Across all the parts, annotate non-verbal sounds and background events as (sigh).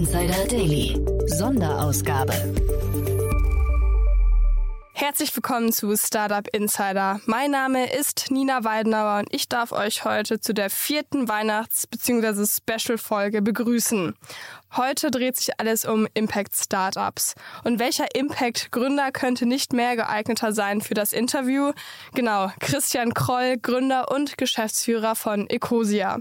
Insider Daily. Sonderausgabe. Herzlich willkommen zu Startup Insider. Mein Name ist Nina Weidenauer und ich darf euch heute zu der vierten Weihnachts- bzw. Special-Folge begrüßen. Heute dreht sich alles um Impact Startups. Und welcher Impact-Gründer könnte nicht mehr geeigneter sein für das Interview? Genau, Christian Kroll, Gründer und Geschäftsführer von Ecosia.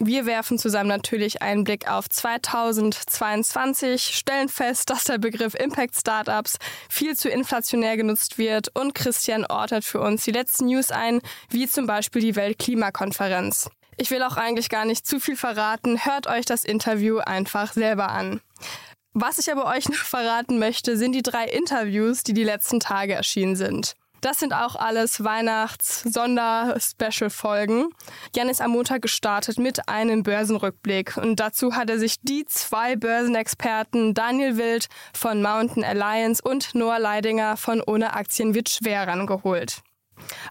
Wir werfen zusammen natürlich einen Blick auf 2022, stellen fest, dass der Begriff Impact Startups viel zu inflationär genutzt wird und Christian ordnet für uns die letzten News ein, wie zum Beispiel die Weltklimakonferenz. Ich will auch eigentlich gar nicht zu viel verraten, hört euch das Interview einfach selber an. Was ich aber euch noch verraten möchte, sind die drei Interviews, die die letzten Tage erschienen sind. Das sind auch alles Weihnachts-Sonder-Special-Folgen. Jan ist am Montag gestartet mit einem Börsenrückblick und dazu hat er sich die zwei Börsenexperten Daniel Wild von Mountain Alliance und Noah Leidinger von Ohne Aktien wird schwer rangeholt.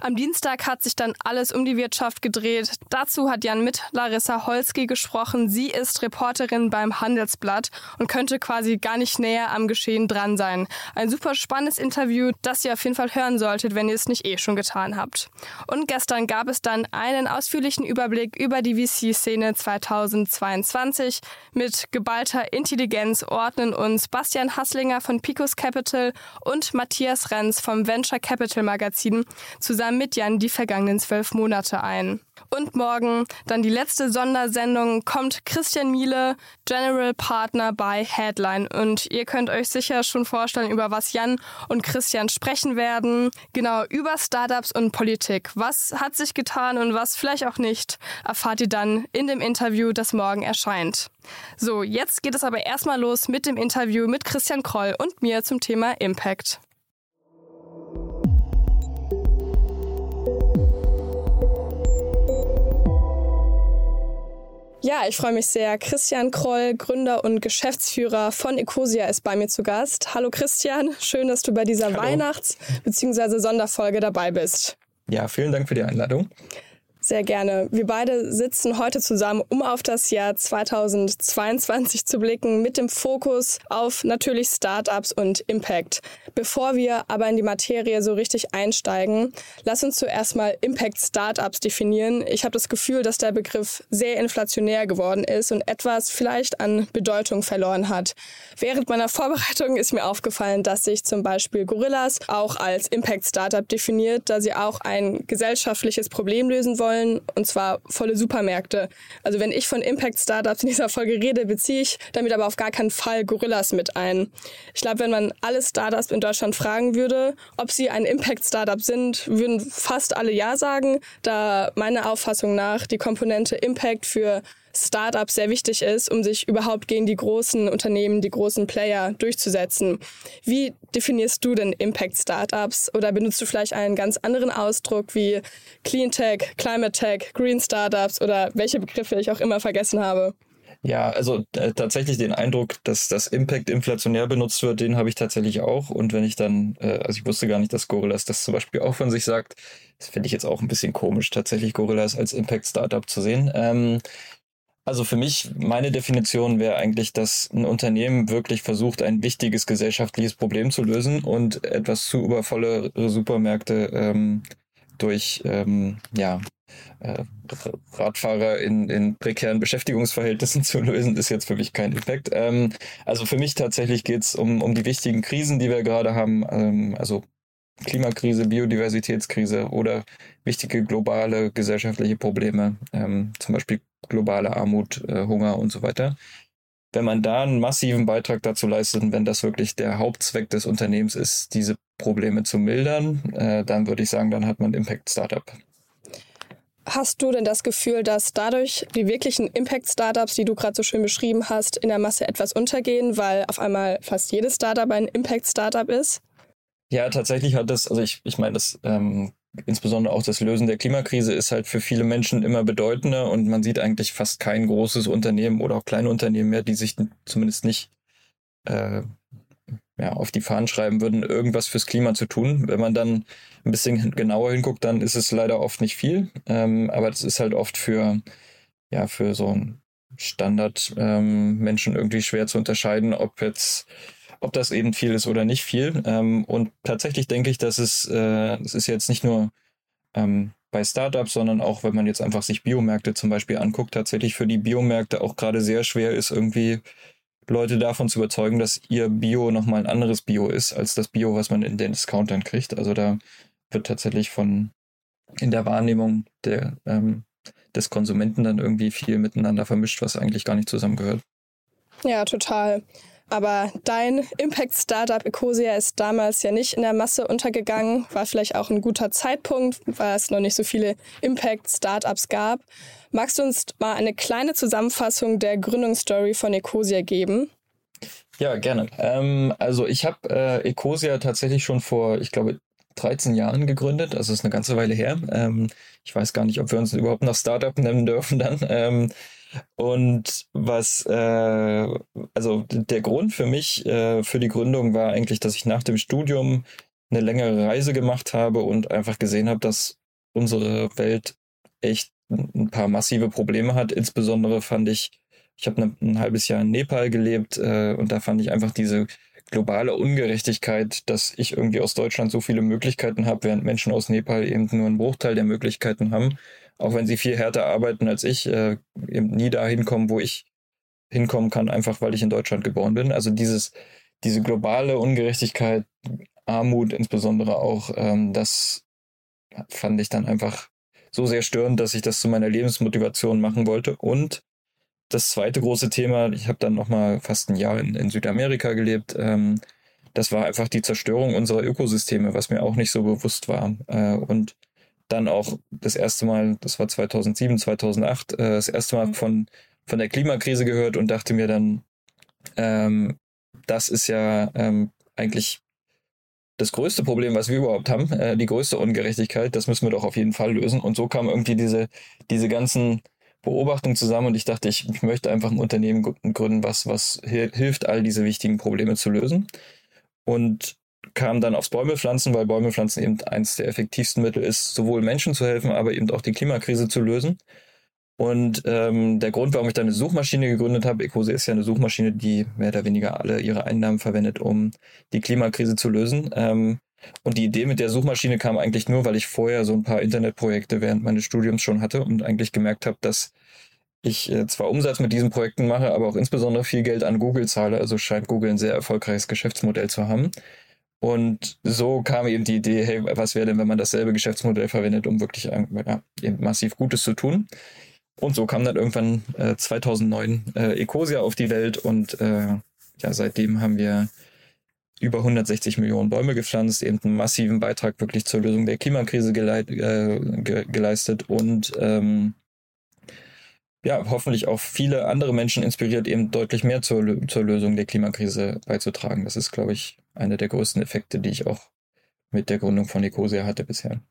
Am Dienstag hat sich dann alles um die Wirtschaft gedreht. Dazu hat Jan mit Larissa Holski gesprochen. Sie ist Reporterin beim Handelsblatt und könnte quasi gar nicht näher am Geschehen dran sein. Ein super spannendes Interview, das ihr auf jeden Fall hören solltet, wenn ihr es nicht eh schon getan habt. Und gestern gab es dann einen ausführlichen Überblick über die VC-Szene 2022. Mit geballter Intelligenz ordnen uns Bastian Hasslinger von Picos Capital und Matthias Renz vom Venture Capital Magazin zusammen mit Jan die vergangenen zwölf Monate ein. Und morgen dann die letzte Sondersendung kommt Christian Miele, General Partner bei Headline. Und ihr könnt euch sicher schon vorstellen, über was Jan und Christian sprechen werden. Genau, über Startups und Politik. Was hat sich getan und was vielleicht auch nicht, erfahrt ihr dann in dem Interview, das morgen erscheint. So, jetzt geht es aber erstmal los mit dem Interview mit Christian Kroll und mir zum Thema Impact. Ja, ich freue mich sehr. Christian Kroll, Gründer und Geschäftsführer von Ecosia, ist bei mir zu Gast. Hallo Christian, schön, dass du bei dieser Hallo. Weihnachts- bzw. Sonderfolge dabei bist. Ja, vielen Dank für die Einladung. Sehr gerne. Wir beide sitzen heute zusammen, um auf das Jahr 2022 zu blicken, mit dem Fokus auf natürlich Startups und Impact. Bevor wir aber in die Materie so richtig einsteigen, lass uns zuerst mal Impact Startups definieren. Ich habe das Gefühl, dass der Begriff sehr inflationär geworden ist und etwas vielleicht an Bedeutung verloren hat. Während meiner Vorbereitung ist mir aufgefallen, dass sich zum Beispiel Gorillas auch als Impact Startup definiert, da sie auch ein gesellschaftliches Problem lösen wollen wollen, und zwar volle Supermärkte. Also wenn ich von Impact Startups in dieser Folge rede, beziehe ich damit aber auf gar keinen Fall Gorillas mit ein. Ich glaube, wenn man alle Startups in Deutschland fragen würde, ob sie ein Impact Startup sind, würden fast alle Ja sagen, da meiner Auffassung nach die Komponente Impact für Startups sehr wichtig ist, um sich überhaupt gegen die großen Unternehmen, die großen Player durchzusetzen. Wie definierst du denn Impact Startups oder benutzt du vielleicht einen ganz anderen Ausdruck wie Clean Tech, Climate Tech, Green Startups oder welche Begriffe ich auch immer vergessen habe? Ja, also äh, tatsächlich den Eindruck, dass das Impact inflationär benutzt wird, den habe ich tatsächlich auch. Und wenn ich dann, äh, also ich wusste gar nicht, dass Gorillas das zum Beispiel auch von sich sagt, das finde ich jetzt auch ein bisschen komisch, tatsächlich Gorillas als Impact Startup zu sehen. Ähm, also für mich, meine Definition wäre eigentlich, dass ein Unternehmen wirklich versucht, ein wichtiges gesellschaftliches Problem zu lösen und etwas zu übervolle Supermärkte ähm, durch ähm, ja, äh, Radfahrer in, in prekären Beschäftigungsverhältnissen (laughs) zu lösen, ist jetzt für mich kein Effekt. Ähm, also für mich tatsächlich geht es um, um die wichtigen Krisen, die wir gerade haben. Ähm, also Klimakrise, Biodiversitätskrise oder wichtige globale gesellschaftliche Probleme, ähm, zum Beispiel globale Armut, äh, Hunger und so weiter. Wenn man da einen massiven Beitrag dazu leistet, wenn das wirklich der Hauptzweck des Unternehmens ist, diese Probleme zu mildern, äh, dann würde ich sagen, dann hat man Impact Startup. Hast du denn das Gefühl, dass dadurch die wirklichen Impact-Startups, die du gerade so schön beschrieben hast, in der Masse etwas untergehen, weil auf einmal fast jedes Startup ein Impact-Startup ist? Ja, tatsächlich hat das, also ich, ich meine, das ähm, insbesondere auch das Lösen der Klimakrise ist halt für viele Menschen immer bedeutender und man sieht eigentlich fast kein großes Unternehmen oder auch kleine Unternehmen mehr, die sich zumindest nicht äh, ja, auf die Fahnen schreiben würden, irgendwas fürs Klima zu tun. Wenn man dann ein bisschen genauer hinguckt, dann ist es leider oft nicht viel, ähm, aber das ist halt oft für ja für so ein Standardmenschen ähm, irgendwie schwer zu unterscheiden, ob jetzt ob das eben viel ist oder nicht viel. Ähm, und tatsächlich denke ich, dass es, äh, es ist jetzt nicht nur ähm, bei Startups, sondern auch, wenn man jetzt einfach sich Biomärkte zum Beispiel anguckt, tatsächlich für die Biomärkte auch gerade sehr schwer ist, irgendwie Leute davon zu überzeugen, dass ihr Bio nochmal ein anderes Bio ist, als das Bio, was man in den Discountern kriegt. Also da wird tatsächlich von in der Wahrnehmung der, ähm, des Konsumenten dann irgendwie viel miteinander vermischt, was eigentlich gar nicht zusammengehört. Ja, total. Aber dein Impact-Startup Ecosia ist damals ja nicht in der Masse untergegangen. War vielleicht auch ein guter Zeitpunkt, weil es noch nicht so viele Impact-Startups gab. Magst du uns mal eine kleine Zusammenfassung der Gründungsstory von Ecosia geben? Ja, gerne. Ähm, also ich habe äh, Ecosia tatsächlich schon vor, ich glaube, 13 Jahren gegründet. Also ist eine ganze Weile her. Ähm, ich weiß gar nicht, ob wir uns überhaupt noch Startup nennen dürfen dann. Ähm, und was, äh, also der Grund für mich, äh, für die Gründung war eigentlich, dass ich nach dem Studium eine längere Reise gemacht habe und einfach gesehen habe, dass unsere Welt echt ein paar massive Probleme hat. Insbesondere fand ich, ich habe ne, ein halbes Jahr in Nepal gelebt äh, und da fand ich einfach diese globale Ungerechtigkeit, dass ich irgendwie aus Deutschland so viele Möglichkeiten habe, während Menschen aus Nepal eben nur einen Bruchteil der Möglichkeiten haben auch wenn sie viel härter arbeiten als ich, äh, eben nie da hinkommen, wo ich hinkommen kann, einfach weil ich in Deutschland geboren bin. Also dieses, diese globale Ungerechtigkeit, Armut insbesondere auch, ähm, das fand ich dann einfach so sehr störend, dass ich das zu meiner Lebensmotivation machen wollte. Und das zweite große Thema, ich habe dann noch mal fast ein Jahr in, in Südamerika gelebt. Ähm, das war einfach die Zerstörung unserer Ökosysteme, was mir auch nicht so bewusst war. Äh, und dann auch das erste Mal, das war 2007, 2008, äh, das erste Mal von, von der Klimakrise gehört und dachte mir dann, ähm, das ist ja ähm, eigentlich das größte Problem, was wir überhaupt haben, äh, die größte Ungerechtigkeit, das müssen wir doch auf jeden Fall lösen. Und so kamen irgendwie diese, diese ganzen Beobachtungen zusammen und ich dachte, ich, ich möchte einfach ein Unternehmen gründen, was, was hilft, all diese wichtigen Probleme zu lösen. Und kam dann aufs Bäumepflanzen, weil Bäumepflanzen eben eins der effektivsten Mittel ist, sowohl Menschen zu helfen, aber eben auch die Klimakrise zu lösen. Und ähm, der Grund, warum ich dann eine Suchmaschine gegründet habe, Ecose ist ja eine Suchmaschine, die mehr oder weniger alle ihre Einnahmen verwendet, um die Klimakrise zu lösen. Ähm, und die Idee mit der Suchmaschine kam eigentlich nur, weil ich vorher so ein paar Internetprojekte während meines Studiums schon hatte und eigentlich gemerkt habe, dass ich äh, zwar Umsatz mit diesen Projekten mache, aber auch insbesondere viel Geld an Google zahle. Also scheint Google ein sehr erfolgreiches Geschäftsmodell zu haben. Und so kam eben die Idee, hey, was wäre denn, wenn man dasselbe Geschäftsmodell verwendet, um wirklich ja, massiv Gutes zu tun? Und so kam dann irgendwann äh, 2009 äh, Ecosia auf die Welt und äh, ja, seitdem haben wir über 160 Millionen Bäume gepflanzt, eben einen massiven Beitrag wirklich zur Lösung der Klimakrise geleit, äh, ge geleistet und ähm, ja, hoffentlich auch viele andere Menschen inspiriert, eben deutlich mehr zur, zur Lösung der Klimakrise beizutragen. Das ist, glaube ich, einer der größten Effekte, die ich auch mit der Gründung von Ecosia hatte bisher.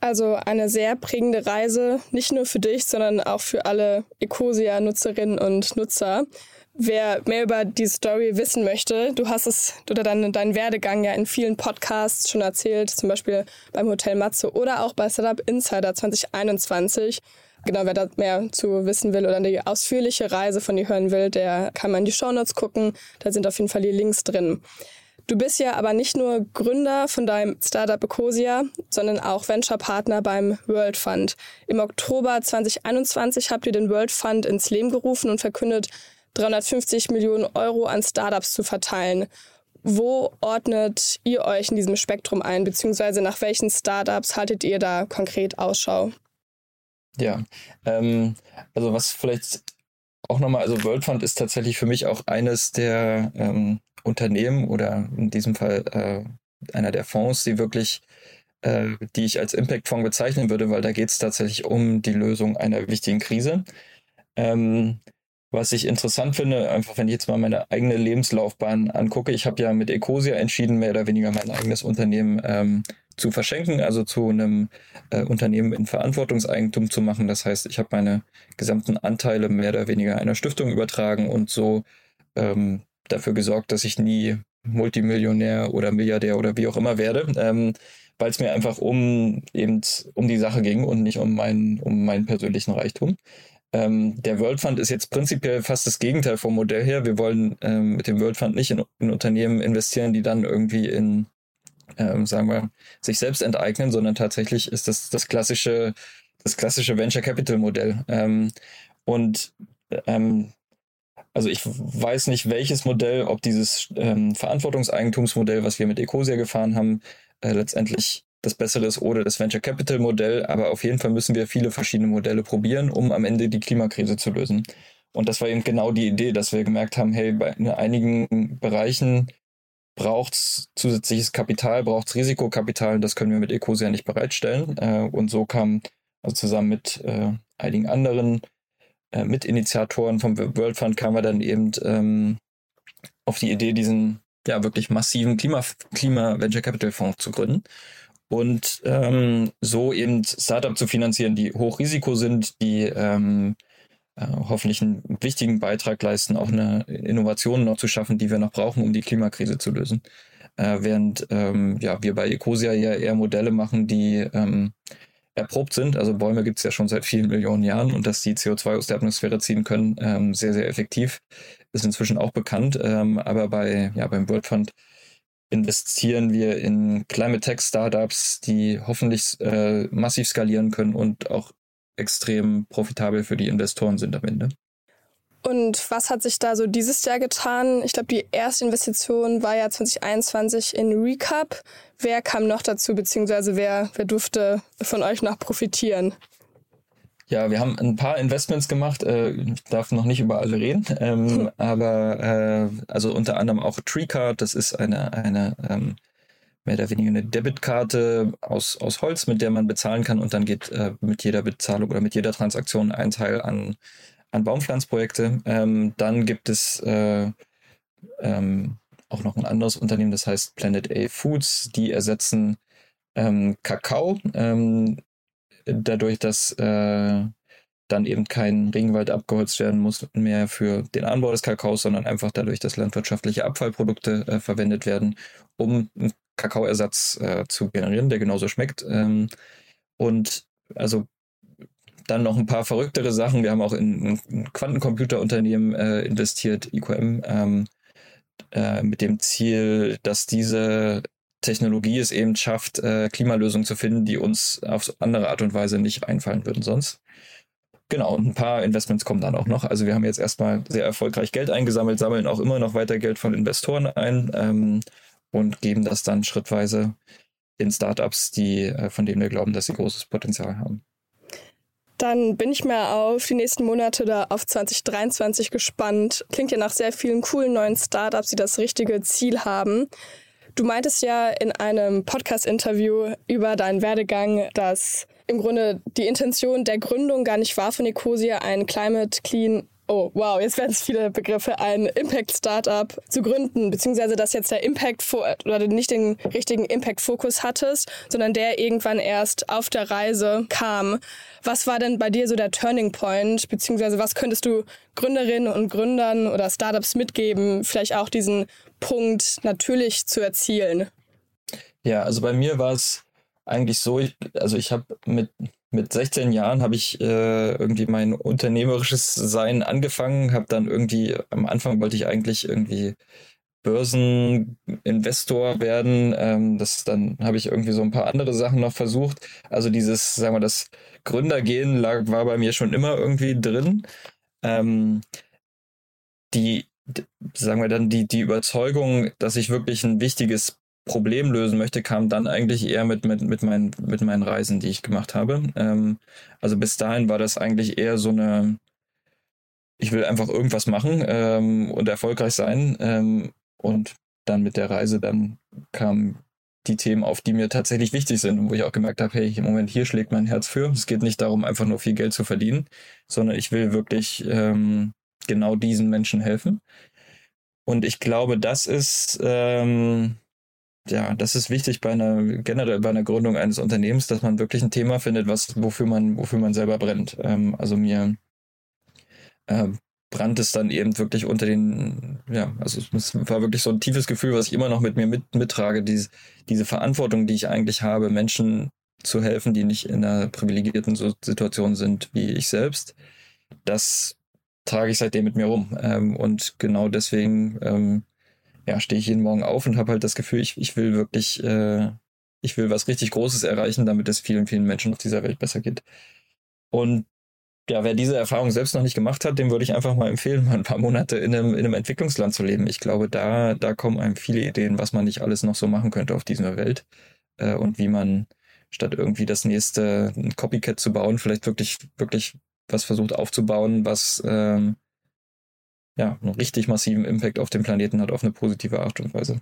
Also eine sehr prägende Reise, nicht nur für dich, sondern auch für alle Ecosia-Nutzerinnen und Nutzer. Wer mehr über die Story wissen möchte, du hast es oder deinen, deinen Werdegang ja in vielen Podcasts schon erzählt, zum Beispiel beim Hotel Matze oder auch bei Startup Insider 2021. Genau, wer da mehr zu wissen will oder die ausführliche Reise von dir hören will, der kann mal in die Shownotes gucken. Da sind auf jeden Fall die Links drin. Du bist ja aber nicht nur Gründer von deinem Startup Ecosia, sondern auch Venture-Partner beim World Fund. Im Oktober 2021 habt ihr den World Fund ins Leben gerufen und verkündet, 350 Millionen Euro an Startups zu verteilen. Wo ordnet ihr euch in diesem Spektrum ein, beziehungsweise nach welchen Startups haltet ihr da konkret Ausschau? Ja, ähm, also was vielleicht auch nochmal, also World Fund ist tatsächlich für mich auch eines der ähm, Unternehmen oder in diesem Fall äh, einer der Fonds, die wirklich, äh, die ich als Impact-Fonds bezeichnen würde, weil da geht es tatsächlich um die Lösung einer wichtigen Krise. Ähm, was ich interessant finde, einfach wenn ich jetzt mal meine eigene Lebenslaufbahn angucke, ich habe ja mit Ecosia entschieden, mehr oder weniger mein eigenes Unternehmen ähm, zu verschenken, also zu einem äh, Unternehmen in Verantwortungseigentum zu machen. Das heißt, ich habe meine gesamten Anteile mehr oder weniger einer Stiftung übertragen und so ähm, dafür gesorgt, dass ich nie Multimillionär oder Milliardär oder wie auch immer werde, ähm, weil es mir einfach um eben um die Sache ging und nicht um meinen um meinen persönlichen Reichtum. Ähm, der World Fund ist jetzt prinzipiell fast das Gegenteil vom Modell her. Wir wollen ähm, mit dem World Fund nicht in, in, Unternehmen investieren, die dann irgendwie in, ähm, sagen wir, sich selbst enteignen, sondern tatsächlich ist das das klassische, das klassische Venture Capital Modell. Ähm, und ähm, also ich weiß nicht, welches Modell, ob dieses ähm, Verantwortungseigentumsmodell, was wir mit Ecosia gefahren haben, äh, letztendlich das bessere ist oder das Venture Capital Modell, aber auf jeden Fall müssen wir viele verschiedene Modelle probieren, um am Ende die Klimakrise zu lösen. Und das war eben genau die Idee, dass wir gemerkt haben, hey, bei einigen Bereichen braucht es zusätzliches Kapital, braucht es Risikokapital, das können wir mit Ecosia nicht bereitstellen. Äh, und so kam also zusammen mit äh, einigen anderen äh, Mitinitiatoren vom World Fund kamen wir dann eben ähm, auf die Idee, diesen ja wirklich massiven Klima, Klima Venture Capital Fonds zu gründen und ähm, so eben Startup zu finanzieren, die Hochrisiko sind, die ähm, äh, hoffentlich einen wichtigen Beitrag leisten, auch eine Innovation noch zu schaffen, die wir noch brauchen, um die Klimakrise zu lösen. Äh, während ähm, ja, wir bei Ecosia ja eher Modelle machen, die ähm, erprobt sind. Also Bäume gibt es ja schon seit vielen Millionen Jahren und dass die CO2 aus der Atmosphäre ziehen können, ähm, sehr, sehr effektiv, ist inzwischen auch bekannt. Ähm, aber bei, ja, beim World Fund investieren wir in Climate Tech Startups, die hoffentlich äh, massiv skalieren können und auch extrem profitabel für die Investoren sind am Ende. Und was hat sich da so dieses Jahr getan? Ich glaube, die erste Investition war ja 2021 in Recap. Wer kam noch dazu, beziehungsweise wer, wer durfte von euch noch profitieren? Ja, wir haben ein paar Investments gemacht. Äh, ich darf noch nicht über alle reden, ähm, hm. (laughs) aber äh, also unter anderem auch TreeCard. Das ist eine, eine ähm, mehr oder weniger eine Debitkarte aus, aus Holz, mit der man bezahlen kann und dann geht äh, mit jeder Bezahlung oder mit jeder Transaktion ein Teil an an Baumpflanzprojekte. Ähm, dann gibt es äh, ähm, auch noch ein anderes Unternehmen, das heißt Planet A Foods. Die ersetzen ähm, Kakao, ähm, dadurch, dass äh, dann eben kein Regenwald abgeholzt werden muss mehr für den Anbau des Kakaos, sondern einfach dadurch, dass landwirtschaftliche Abfallprodukte äh, verwendet werden, um Kakaoersatz äh, zu generieren, der genauso schmeckt. Ähm, und also dann noch ein paar verrücktere Sachen. Wir haben auch in ein Quantencomputerunternehmen äh, investiert, IQM, ähm, äh, mit dem Ziel, dass diese Technologie es eben schafft, äh, Klimalösungen zu finden, die uns auf andere Art und Weise nicht einfallen würden sonst. Genau, und ein paar Investments kommen dann auch noch. Also wir haben jetzt erstmal sehr erfolgreich Geld eingesammelt, sammeln auch immer noch weiter Geld von Investoren ein ähm, und geben das dann schrittweise in Startups, die, äh, von denen wir glauben, dass sie großes Potenzial haben. Dann bin ich mal auf die nächsten Monate da auf 2023 gespannt. Klingt ja nach sehr vielen coolen neuen Startups, die das richtige Ziel haben. Du meintest ja in einem Podcast-Interview über deinen Werdegang, dass im Grunde die Intention der Gründung gar nicht war von Ecosia, ein Climate Clean oh wow, jetzt werden es viele Begriffe, ein Impact-Startup zu gründen, beziehungsweise dass jetzt der Impact oder nicht den richtigen Impact-Fokus hattest, sondern der irgendwann erst auf der Reise kam. Was war denn bei dir so der Turning Point, beziehungsweise was könntest du Gründerinnen und Gründern oder Startups mitgeben, vielleicht auch diesen Punkt natürlich zu erzielen? Ja, also bei mir war es eigentlich so, ich, also ich habe mit mit 16 Jahren habe ich äh, irgendwie mein unternehmerisches Sein angefangen, habe dann irgendwie, am Anfang wollte ich eigentlich irgendwie Börseninvestor werden. Ähm, das dann habe ich irgendwie so ein paar andere Sachen noch versucht. Also dieses, sagen wir, das Gründergehen lag, war bei mir schon immer irgendwie drin. Ähm, die, sagen wir dann, die, die Überzeugung, dass ich wirklich ein wichtiges Problem lösen möchte, kam dann eigentlich eher mit, mit, mit, meinen, mit meinen Reisen, die ich gemacht habe. Ähm, also bis dahin war das eigentlich eher so eine, ich will einfach irgendwas machen ähm, und erfolgreich sein. Ähm, und dann mit der Reise, dann kamen die Themen auf, die mir tatsächlich wichtig sind und wo ich auch gemerkt habe, hey, im Moment hier schlägt mein Herz für. Es geht nicht darum, einfach nur viel Geld zu verdienen, sondern ich will wirklich ähm, genau diesen Menschen helfen. Und ich glaube, das ist ähm, ja, das ist wichtig bei einer, generell bei einer Gründung eines Unternehmens, dass man wirklich ein Thema findet, was, wofür man, wofür man selber brennt. Ähm, also mir äh, brannt es dann eben wirklich unter den, ja, also es war wirklich so ein tiefes Gefühl, was ich immer noch mit mir mit, mittrage, diese, diese Verantwortung, die ich eigentlich habe, Menschen zu helfen, die nicht in einer privilegierten Situation sind wie ich selbst, das trage ich seitdem mit mir rum. Ähm, und genau deswegen ähm, ja, stehe ich jeden Morgen auf und habe halt das Gefühl, ich, ich will wirklich, äh, ich will was richtig Großes erreichen, damit es vielen, vielen Menschen auf dieser Welt besser geht. Und ja, wer diese Erfahrung selbst noch nicht gemacht hat, dem würde ich einfach mal empfehlen, (laughs) mal ein paar Monate in einem, in einem Entwicklungsland zu leben. Ich glaube, da, da kommen einem viele Ideen, was man nicht alles noch so machen könnte auf dieser Welt äh, und wie man statt irgendwie das nächste Copycat zu bauen, vielleicht wirklich, wirklich was versucht aufzubauen, was ähm, ja, einen richtig massiven Impact auf den Planeten hat, auf eine positive Art und Weise.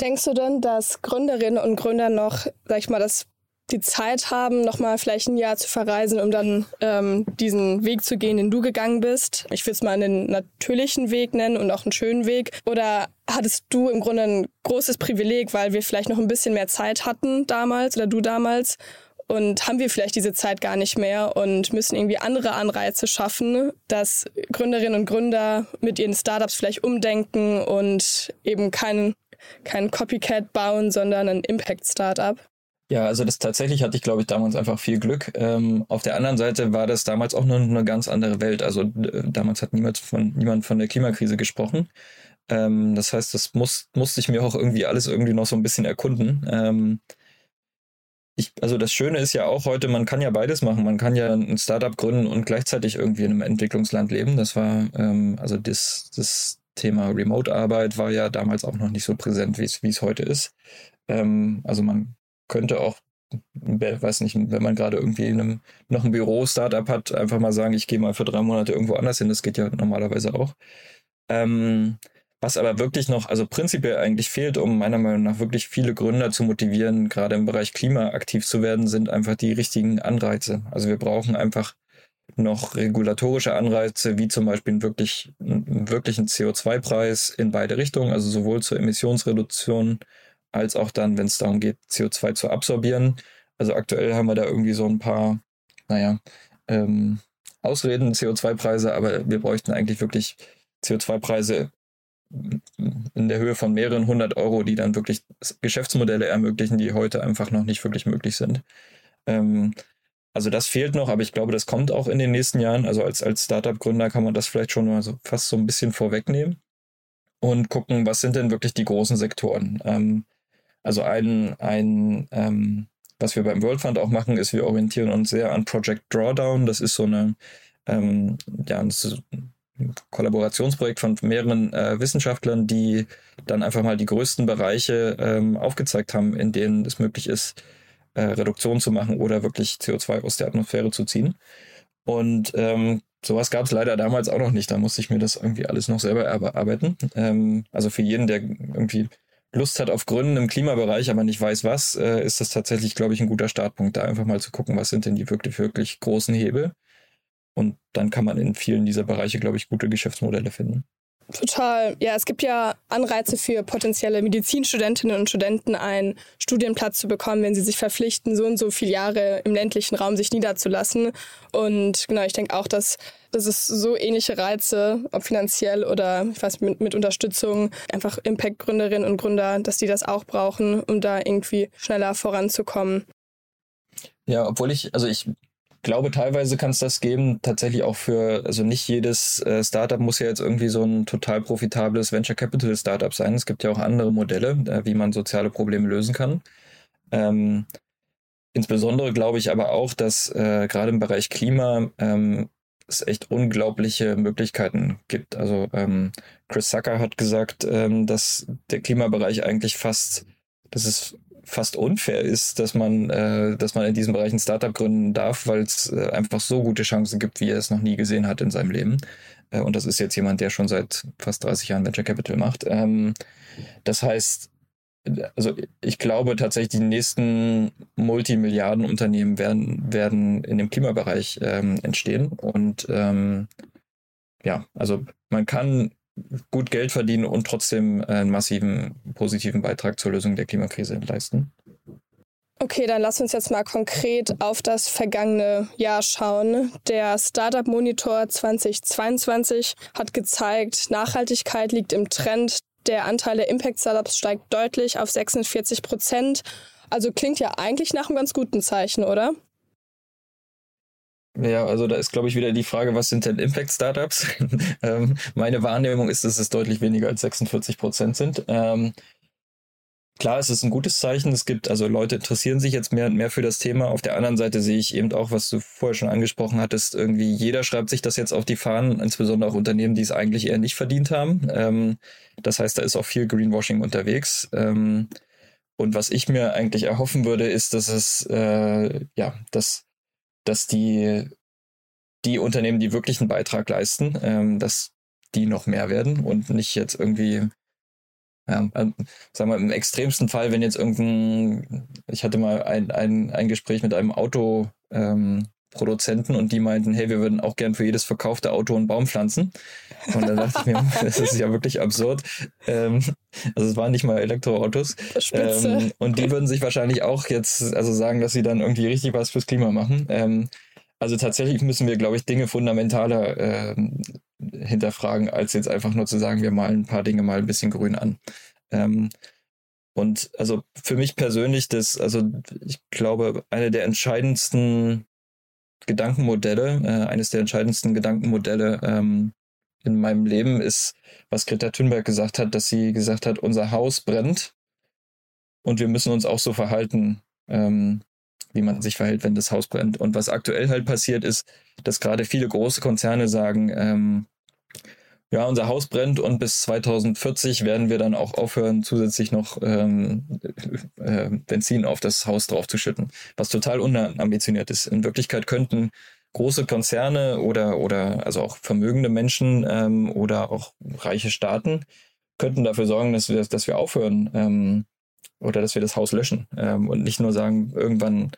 Denkst du denn, dass Gründerinnen und Gründer noch, sag ich mal, das die Zeit haben, nochmal vielleicht ein Jahr zu verreisen, um dann ähm, diesen Weg zu gehen, den du gegangen bist. Ich will es mal einen natürlichen Weg nennen und auch einen schönen Weg. Oder hattest du im Grunde ein großes Privileg, weil wir vielleicht noch ein bisschen mehr Zeit hatten damals oder du damals? Und haben wir vielleicht diese Zeit gar nicht mehr und müssen irgendwie andere Anreize schaffen, dass Gründerinnen und Gründer mit ihren Startups vielleicht umdenken und eben kein, kein Copycat bauen, sondern ein Impact-Startup? Ja, also das tatsächlich hatte ich, glaube ich, damals einfach viel Glück. Ähm, auf der anderen Seite war das damals auch nur eine ganz andere Welt. Also damals hat niemand von, niemand von der Klimakrise gesprochen. Ähm, das heißt, das muss, musste ich mir auch irgendwie alles irgendwie noch so ein bisschen erkunden. Ähm, ich, also das Schöne ist ja auch heute, man kann ja beides machen. Man kann ja ein Startup gründen und gleichzeitig irgendwie in einem Entwicklungsland leben. Das war, ähm, also das, das Thema Remote-Arbeit war ja damals auch noch nicht so präsent, wie es heute ist. Ähm, also man könnte auch, weiß nicht, wenn man gerade irgendwie in einem, noch ein Büro-Startup hat, einfach mal sagen, ich gehe mal für drei Monate irgendwo anders hin. Das geht ja normalerweise auch. Ähm, was aber wirklich noch, also prinzipiell eigentlich fehlt, um meiner Meinung nach wirklich viele Gründer zu motivieren, gerade im Bereich Klima aktiv zu werden, sind einfach die richtigen Anreize. Also wir brauchen einfach noch regulatorische Anreize, wie zum Beispiel einen wirklich, einen wirklichen CO2-Preis in beide Richtungen, also sowohl zur Emissionsreduktion als auch dann, wenn es darum geht, CO2 zu absorbieren. Also aktuell haben wir da irgendwie so ein paar, naja, ähm, Ausreden, CO2-Preise, aber wir bräuchten eigentlich wirklich CO2-Preise in der Höhe von mehreren hundert Euro, die dann wirklich Geschäftsmodelle ermöglichen, die heute einfach noch nicht wirklich möglich sind. Ähm, also das fehlt noch, aber ich glaube, das kommt auch in den nächsten Jahren. Also als, als Startup-Gründer kann man das vielleicht schon mal so fast so ein bisschen vorwegnehmen und gucken, was sind denn wirklich die großen Sektoren. Ähm, also ein, ein ähm, was wir beim World Fund auch machen, ist, wir orientieren uns sehr an Project Drawdown. Das ist so eine, ähm, ja, Kollaborationsprojekt von mehreren äh, Wissenschaftlern, die dann einfach mal die größten Bereiche ähm, aufgezeigt haben, in denen es möglich ist, äh, Reduktion zu machen oder wirklich CO2 aus der Atmosphäre zu ziehen. Und ähm, sowas gab es leider damals auch noch nicht. Da musste ich mir das irgendwie alles noch selber erarbeiten. Ähm, also für jeden, der irgendwie Lust hat auf Gründen im Klimabereich, aber nicht weiß was, äh, ist das tatsächlich, glaube ich, ein guter Startpunkt, da einfach mal zu gucken, was sind denn die wirklich, wirklich großen Hebel. Und dann kann man in vielen dieser Bereiche, glaube ich, gute Geschäftsmodelle finden. Total. Ja, es gibt ja Anreize für potenzielle Medizinstudentinnen und Studenten, einen Studienplatz zu bekommen, wenn sie sich verpflichten, so und so viele Jahre im ländlichen Raum sich niederzulassen. Und genau, ich denke auch, dass, dass es so ähnliche Reize, ob finanziell oder ich weiß, mit, mit Unterstützung, einfach Impact-Gründerinnen und Gründer, dass die das auch brauchen, um da irgendwie schneller voranzukommen. Ja, obwohl ich, also ich glaube, teilweise kann es das geben, tatsächlich auch für, also nicht jedes äh, Startup muss ja jetzt irgendwie so ein total profitables Venture Capital Startup sein. Es gibt ja auch andere Modelle, äh, wie man soziale Probleme lösen kann. Ähm, insbesondere glaube ich aber auch, dass äh, gerade im Bereich Klima ähm, es echt unglaubliche Möglichkeiten gibt. Also ähm, Chris Zucker hat gesagt, ähm, dass der Klimabereich eigentlich fast, dass es fast unfair ist, dass man, äh, dass man in diesem Bereich ein Startup gründen darf, weil es äh, einfach so gute Chancen gibt, wie er es noch nie gesehen hat in seinem Leben. Äh, und das ist jetzt jemand, der schon seit fast 30 Jahren Venture Capital macht. Ähm, das heißt, also ich glaube tatsächlich, die nächsten Multimilliardenunternehmen werden, werden in dem Klimabereich ähm, entstehen. Und ähm, ja, also man kann gut Geld verdienen und trotzdem einen massiven positiven Beitrag zur Lösung der Klimakrise leisten. Okay, dann lass uns jetzt mal konkret auf das vergangene Jahr schauen. Der Startup Monitor 2022 hat gezeigt, Nachhaltigkeit liegt im Trend. Der Anteil der Impact Startups steigt deutlich auf 46 Prozent. Also klingt ja eigentlich nach einem ganz guten Zeichen, oder? Ja, also da ist, glaube ich, wieder die Frage, was sind denn Impact-Startups? (laughs) ähm, meine Wahrnehmung ist, dass es deutlich weniger als 46 Prozent sind. Ähm, klar, es ist ein gutes Zeichen. Es gibt, also Leute interessieren sich jetzt mehr und mehr für das Thema. Auf der anderen Seite sehe ich eben auch, was du vorher schon angesprochen hattest, irgendwie jeder schreibt sich das jetzt auf die Fahnen, insbesondere auch Unternehmen, die es eigentlich eher nicht verdient haben. Ähm, das heißt, da ist auch viel Greenwashing unterwegs. Ähm, und was ich mir eigentlich erhoffen würde, ist, dass es, äh, ja, dass, dass die, die Unternehmen, die wirklich einen Beitrag leisten, ähm, dass die noch mehr werden und nicht jetzt irgendwie ja, ähm, sagen wir im extremsten Fall, wenn jetzt irgendein, ich hatte mal ein, ein, ein Gespräch mit einem Autoproduzenten ähm, und die meinten, hey, wir würden auch gern für jedes verkaufte Auto einen Baum pflanzen. Und dann dachte ich mir, (laughs) das ist ja wirklich absurd. Ähm, also es waren nicht mal Elektroautos. Ähm, und die würden sich wahrscheinlich auch jetzt, also sagen, dass sie dann irgendwie richtig was fürs Klima machen. Ähm, also tatsächlich müssen wir, glaube ich, Dinge fundamentaler äh, hinterfragen, als jetzt einfach nur zu sagen, wir malen ein paar Dinge mal ein bisschen grün an. Ähm, und also für mich persönlich, das, also ich glaube, eine der entscheidendsten Gedankenmodelle, äh, eines der entscheidendsten Gedankenmodelle ähm, in meinem Leben ist, was Greta Thunberg gesagt hat, dass sie gesagt hat, unser Haus brennt und wir müssen uns auch so verhalten, ähm, wie man sich verhält, wenn das Haus brennt. Und was aktuell halt passiert ist, dass gerade viele große Konzerne sagen, ähm, ja, unser Haus brennt und bis 2040 werden wir dann auch aufhören, zusätzlich noch ähm, äh, Benzin auf das Haus draufzuschütten, was total unambitioniert ist. In Wirklichkeit könnten große Konzerne oder, oder also auch vermögende Menschen ähm, oder auch reiche Staaten könnten dafür sorgen, dass wir, dass wir aufhören, ähm, oder dass wir das Haus löschen ähm, und nicht nur sagen, irgendwann,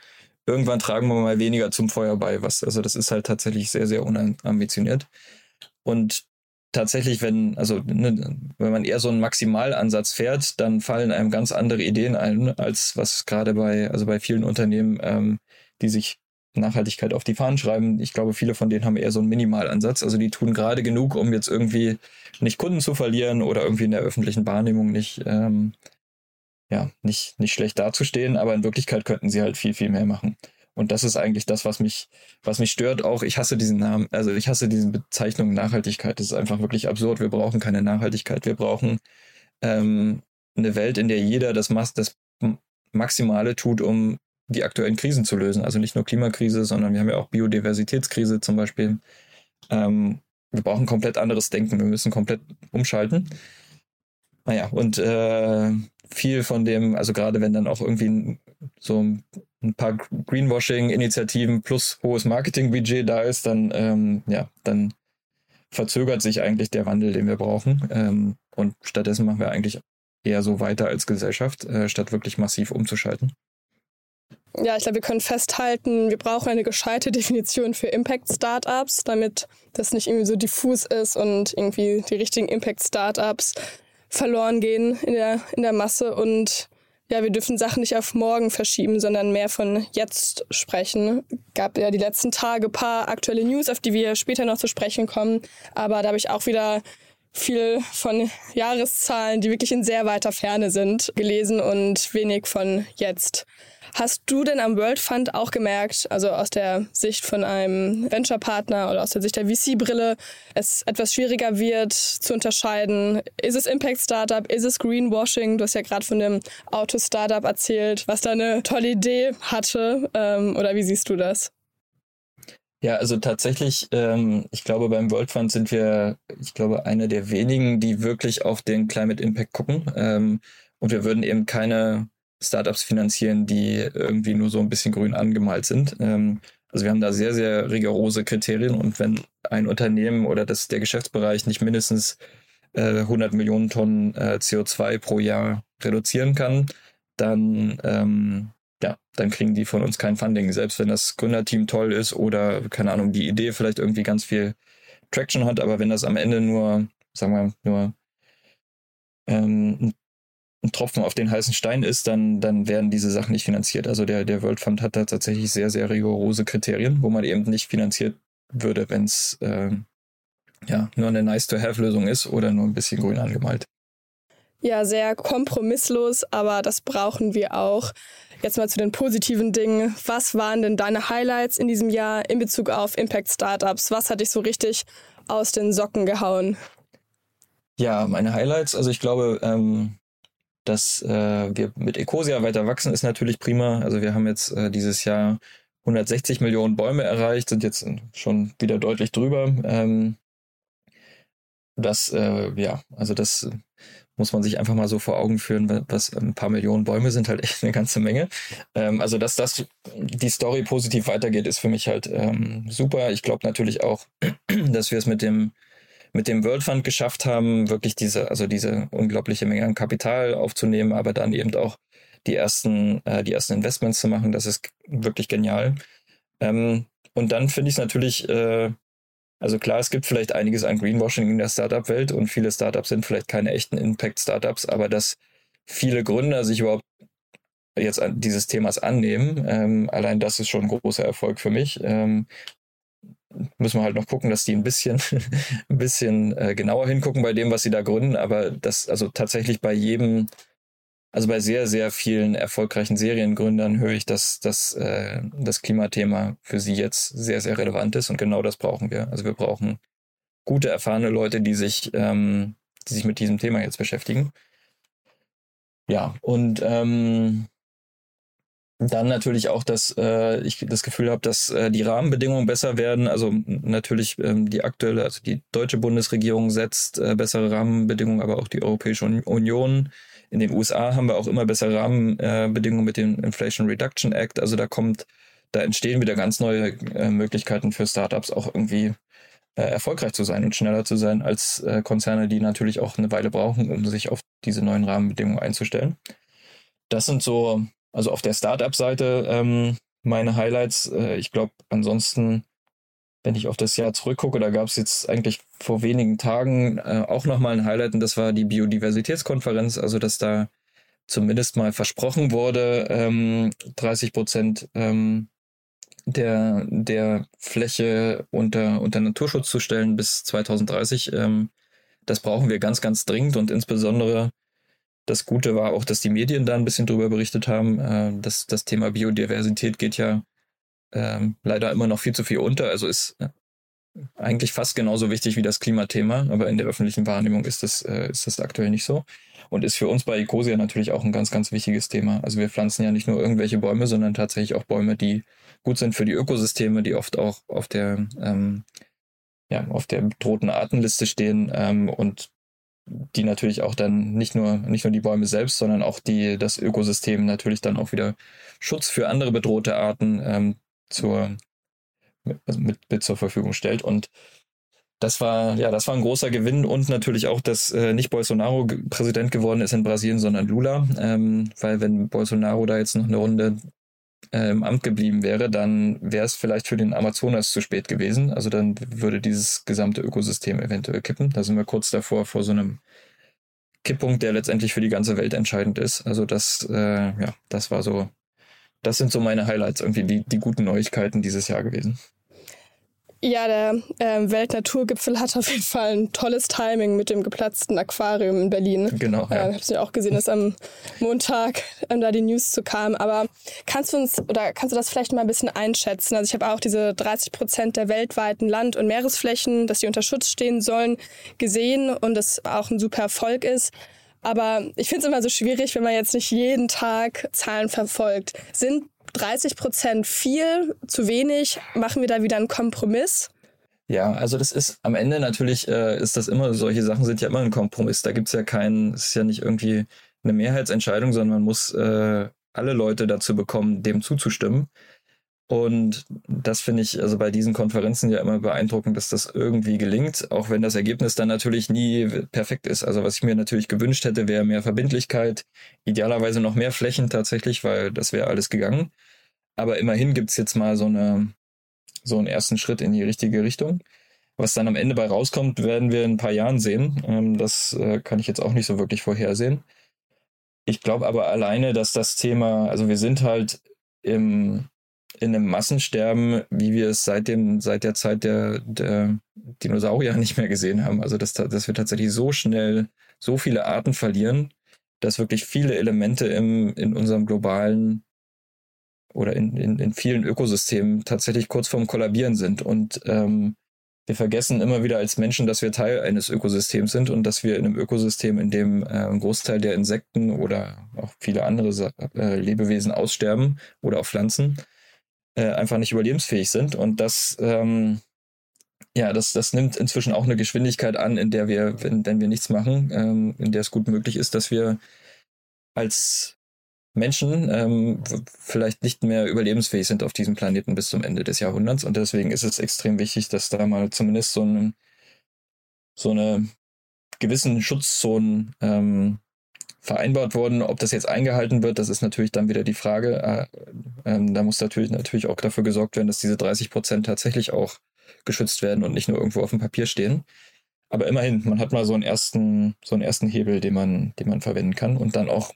irgendwann tragen wir mal weniger zum Feuer bei. Was, also das ist halt tatsächlich sehr, sehr unambitioniert. Und tatsächlich, wenn, also ne, wenn man eher so einen Maximalansatz fährt, dann fallen einem ganz andere Ideen ein, als was gerade bei, also bei vielen Unternehmen, ähm, die sich Nachhaltigkeit auf die Fahnen schreiben. Ich glaube, viele von denen haben eher so einen Minimalansatz. Also die tun gerade genug, um jetzt irgendwie nicht Kunden zu verlieren oder irgendwie in der öffentlichen Wahrnehmung nicht ähm, ja, nicht, nicht schlecht dazustehen, aber in Wirklichkeit könnten sie halt viel, viel mehr machen. Und das ist eigentlich das, was mich, was mich stört. Auch ich hasse diesen Namen, also ich hasse diese Bezeichnung Nachhaltigkeit. Das ist einfach wirklich absurd. Wir brauchen keine Nachhaltigkeit. Wir brauchen ähm, eine Welt, in der jeder das, das Maximale tut, um die aktuellen Krisen zu lösen. Also nicht nur Klimakrise, sondern wir haben ja auch Biodiversitätskrise zum Beispiel. Ähm, wir brauchen komplett anderes Denken. Wir müssen komplett umschalten. Naja, und äh, viel von dem, also gerade wenn dann auch irgendwie so ein paar Greenwashing-Initiativen plus hohes Marketingbudget da ist, dann, ähm, ja, dann verzögert sich eigentlich der Wandel, den wir brauchen. Ähm, und stattdessen machen wir eigentlich eher so weiter als Gesellschaft, äh, statt wirklich massiv umzuschalten. Ja, ich glaube, wir können festhalten, wir brauchen eine gescheite Definition für Impact-Startups, damit das nicht irgendwie so diffus ist und irgendwie die richtigen Impact-Startups verloren gehen in der, in der Masse und ja, wir dürfen Sachen nicht auf morgen verschieben, sondern mehr von jetzt sprechen. Gab ja die letzten Tage paar aktuelle News, auf die wir später noch zu sprechen kommen. Aber da habe ich auch wieder viel von Jahreszahlen, die wirklich in sehr weiter Ferne sind, gelesen und wenig von jetzt. Hast du denn am World Fund auch gemerkt, also aus der Sicht von einem Venture-Partner oder aus der Sicht der VC-Brille, es etwas schwieriger wird zu unterscheiden, ist es Impact-Startup, ist es Greenwashing? Du hast ja gerade von dem Auto-Startup erzählt, was da eine tolle Idee hatte. Ähm, oder wie siehst du das? Ja, also tatsächlich, ähm, ich glaube, beim World Fund sind wir, ich glaube, einer der wenigen, die wirklich auf den Climate Impact gucken. Ähm, und wir würden eben keine Startups finanzieren, die irgendwie nur so ein bisschen grün angemalt sind. Ähm, also wir haben da sehr, sehr rigorose Kriterien und wenn ein Unternehmen oder das, der Geschäftsbereich nicht mindestens äh, 100 Millionen Tonnen äh, CO2 pro Jahr reduzieren kann, dann, ähm, ja, dann kriegen die von uns kein Funding. Selbst wenn das Gründerteam toll ist oder, keine Ahnung, die Idee vielleicht irgendwie ganz viel Traction hat, aber wenn das am Ende nur, sagen wir, nur ähm, ein Tropfen auf den heißen Stein ist, dann, dann werden diese Sachen nicht finanziert. Also der, der World Fund hat da tatsächlich sehr, sehr rigorose Kriterien, wo man eben nicht finanziert würde, wenn es äh, ja, nur eine Nice-to-have-Lösung ist oder nur ein bisschen grün angemalt. Ja, sehr kompromisslos, aber das brauchen wir auch. Jetzt mal zu den positiven Dingen. Was waren denn deine Highlights in diesem Jahr in Bezug auf Impact Startups? Was hat dich so richtig aus den Socken gehauen? Ja, meine Highlights, also ich glaube, ähm, dass äh, wir mit Ecosia weiter wachsen, ist natürlich prima. Also wir haben jetzt äh, dieses Jahr 160 Millionen Bäume erreicht, sind jetzt schon wieder deutlich drüber. Ähm, das, äh, ja, also das muss man sich einfach mal so vor Augen führen, was ein paar Millionen Bäume sind halt (laughs) echt eine ganze Menge. Ähm, also, dass das die Story positiv weitergeht, ist für mich halt ähm, super. Ich glaube natürlich auch, (clears throat) dass wir es mit dem mit dem World Fund geschafft haben, wirklich diese, also diese unglaubliche Menge an Kapital aufzunehmen, aber dann eben auch die ersten, äh, die ersten Investments zu machen. Das ist wirklich genial. Ähm, und dann finde ich es natürlich äh, also klar, es gibt vielleicht einiges an Greenwashing in der Startup-Welt und viele Startups sind vielleicht keine echten Impact-Startups, aber dass viele Gründer sich überhaupt jetzt an dieses Themas annehmen, ähm, allein das ist schon ein großer Erfolg für mich. Ähm, müssen wir halt noch gucken, dass die ein bisschen, (laughs) ein bisschen äh, genauer hingucken bei dem, was sie da gründen, aber das, also tatsächlich bei jedem also bei sehr, sehr vielen erfolgreichen Seriengründern höre ich, dass, dass äh, das Klimathema für sie jetzt sehr, sehr relevant ist und genau das brauchen wir. Also wir brauchen gute, erfahrene Leute, die sich, ähm, die sich mit diesem Thema jetzt beschäftigen. Ja, und ähm, dann natürlich auch, dass äh, ich das Gefühl habe, dass äh, die Rahmenbedingungen besser werden. Also natürlich ähm, die aktuelle, also die deutsche Bundesregierung setzt äh, bessere Rahmenbedingungen, aber auch die Europäische Union in den USA haben wir auch immer bessere Rahmenbedingungen mit dem Inflation Reduction Act. Also da kommt, da entstehen wieder ganz neue äh, Möglichkeiten für Startups auch irgendwie äh, erfolgreich zu sein und schneller zu sein als äh, Konzerne, die natürlich auch eine Weile brauchen, um sich auf diese neuen Rahmenbedingungen einzustellen. Das sind so, also auf der Startup-Seite ähm, meine Highlights. Ich glaube, ansonsten wenn ich auf das Jahr zurückgucke, da gab es jetzt eigentlich vor wenigen Tagen äh, auch nochmal ein Highlight und das war die Biodiversitätskonferenz, also dass da zumindest mal versprochen wurde, ähm, 30 Prozent ähm, der, der Fläche unter, unter Naturschutz zu stellen bis 2030. Ähm, das brauchen wir ganz, ganz dringend und insbesondere das Gute war auch, dass die Medien da ein bisschen drüber berichtet haben. Äh, dass das Thema Biodiversität geht ja ähm, leider immer noch viel zu viel unter. Also ist äh, eigentlich fast genauso wichtig wie das Klimathema, aber in der öffentlichen Wahrnehmung ist das, äh, ist das aktuell nicht so. Und ist für uns bei Ecosia natürlich auch ein ganz, ganz wichtiges Thema. Also wir pflanzen ja nicht nur irgendwelche Bäume, sondern tatsächlich auch Bäume, die gut sind für die Ökosysteme, die oft auch auf der, ähm, ja, auf der bedrohten Artenliste stehen ähm, und die natürlich auch dann nicht nur, nicht nur die Bäume selbst, sondern auch die, das Ökosystem natürlich dann auch wieder Schutz für andere bedrohte Arten ähm, zur, mit, mit, mit zur Verfügung stellt. Und das war, ja, das war ein großer Gewinn und natürlich auch, dass äh, nicht Bolsonaro Präsident geworden ist in Brasilien, sondern Lula. Ähm, weil wenn Bolsonaro da jetzt noch eine Runde äh, im Amt geblieben wäre, dann wäre es vielleicht für den Amazonas zu spät gewesen. Also dann würde dieses gesamte Ökosystem eventuell kippen. Da sind wir kurz davor vor so einem Kipppunkt, der letztendlich für die ganze Welt entscheidend ist. Also das, äh, ja, das war so das sind so meine Highlights, irgendwie die, die guten Neuigkeiten dieses Jahr gewesen. Ja, der äh, Weltnaturgipfel hat auf jeden Fall ein tolles Timing mit dem geplatzten Aquarium in Berlin. Genau. Ja. Äh, ich habe es ja auch gesehen, dass am Montag ähm, da die News zu kam. Aber kannst du uns oder kannst du das vielleicht mal ein bisschen einschätzen? Also ich habe auch diese 30 Prozent der weltweiten Land- und Meeresflächen, dass die unter Schutz stehen sollen, gesehen und es auch ein super Erfolg ist. Aber ich finde es immer so schwierig, wenn man jetzt nicht jeden Tag Zahlen verfolgt. Sind 30 Prozent viel, zu wenig? Machen wir da wieder einen Kompromiss? Ja, also das ist am Ende natürlich, äh, ist das immer, solche Sachen sind ja immer ein Kompromiss. Da gibt es ja keinen, es ist ja nicht irgendwie eine Mehrheitsentscheidung, sondern man muss äh, alle Leute dazu bekommen, dem zuzustimmen. Und das finde ich also bei diesen Konferenzen ja immer beeindruckend, dass das irgendwie gelingt, auch wenn das Ergebnis dann natürlich nie perfekt ist. Also was ich mir natürlich gewünscht hätte, wäre mehr Verbindlichkeit, idealerweise noch mehr Flächen tatsächlich, weil das wäre alles gegangen. Aber immerhin gibt's jetzt mal so eine so einen ersten Schritt in die richtige Richtung. Was dann am Ende bei rauskommt, werden wir in ein paar Jahren sehen. Ähm, das äh, kann ich jetzt auch nicht so wirklich vorhersehen. Ich glaube aber alleine, dass das Thema, also wir sind halt im in einem Massensterben, wie wir es seit dem, seit der Zeit der, der Dinosaurier (laughs) nicht mehr gesehen haben. Also dass, dass wir tatsächlich so schnell so viele Arten verlieren, dass wirklich viele Elemente im, in unserem globalen oder in, in, in vielen Ökosystemen tatsächlich kurz vorm Kollabieren sind. Und ähm, wir vergessen immer wieder als Menschen, dass wir Teil eines Ökosystems sind und dass wir in einem Ökosystem, in dem äh, ein Großteil der Insekten oder auch viele andere äh, Lebewesen aussterben oder auch Pflanzen, äh, einfach nicht überlebensfähig sind. Und das, ähm, ja, das, das nimmt inzwischen auch eine Geschwindigkeit an, in der wir, wenn, wenn wir nichts machen, ähm, in der es gut möglich ist, dass wir als Menschen ähm, vielleicht nicht mehr überlebensfähig sind auf diesem Planeten bis zum Ende des Jahrhunderts. Und deswegen ist es extrem wichtig, dass da mal zumindest so, ein, so eine gewissen Schutzzonen ähm, vereinbart wurden. Ob das jetzt eingehalten wird, das ist natürlich dann wieder die Frage. Äh, ähm, da muss natürlich, natürlich auch dafür gesorgt werden, dass diese 30 Prozent tatsächlich auch geschützt werden und nicht nur irgendwo auf dem Papier stehen. Aber immerhin, man hat mal so einen ersten, so einen ersten Hebel, den man, den man verwenden kann und dann auch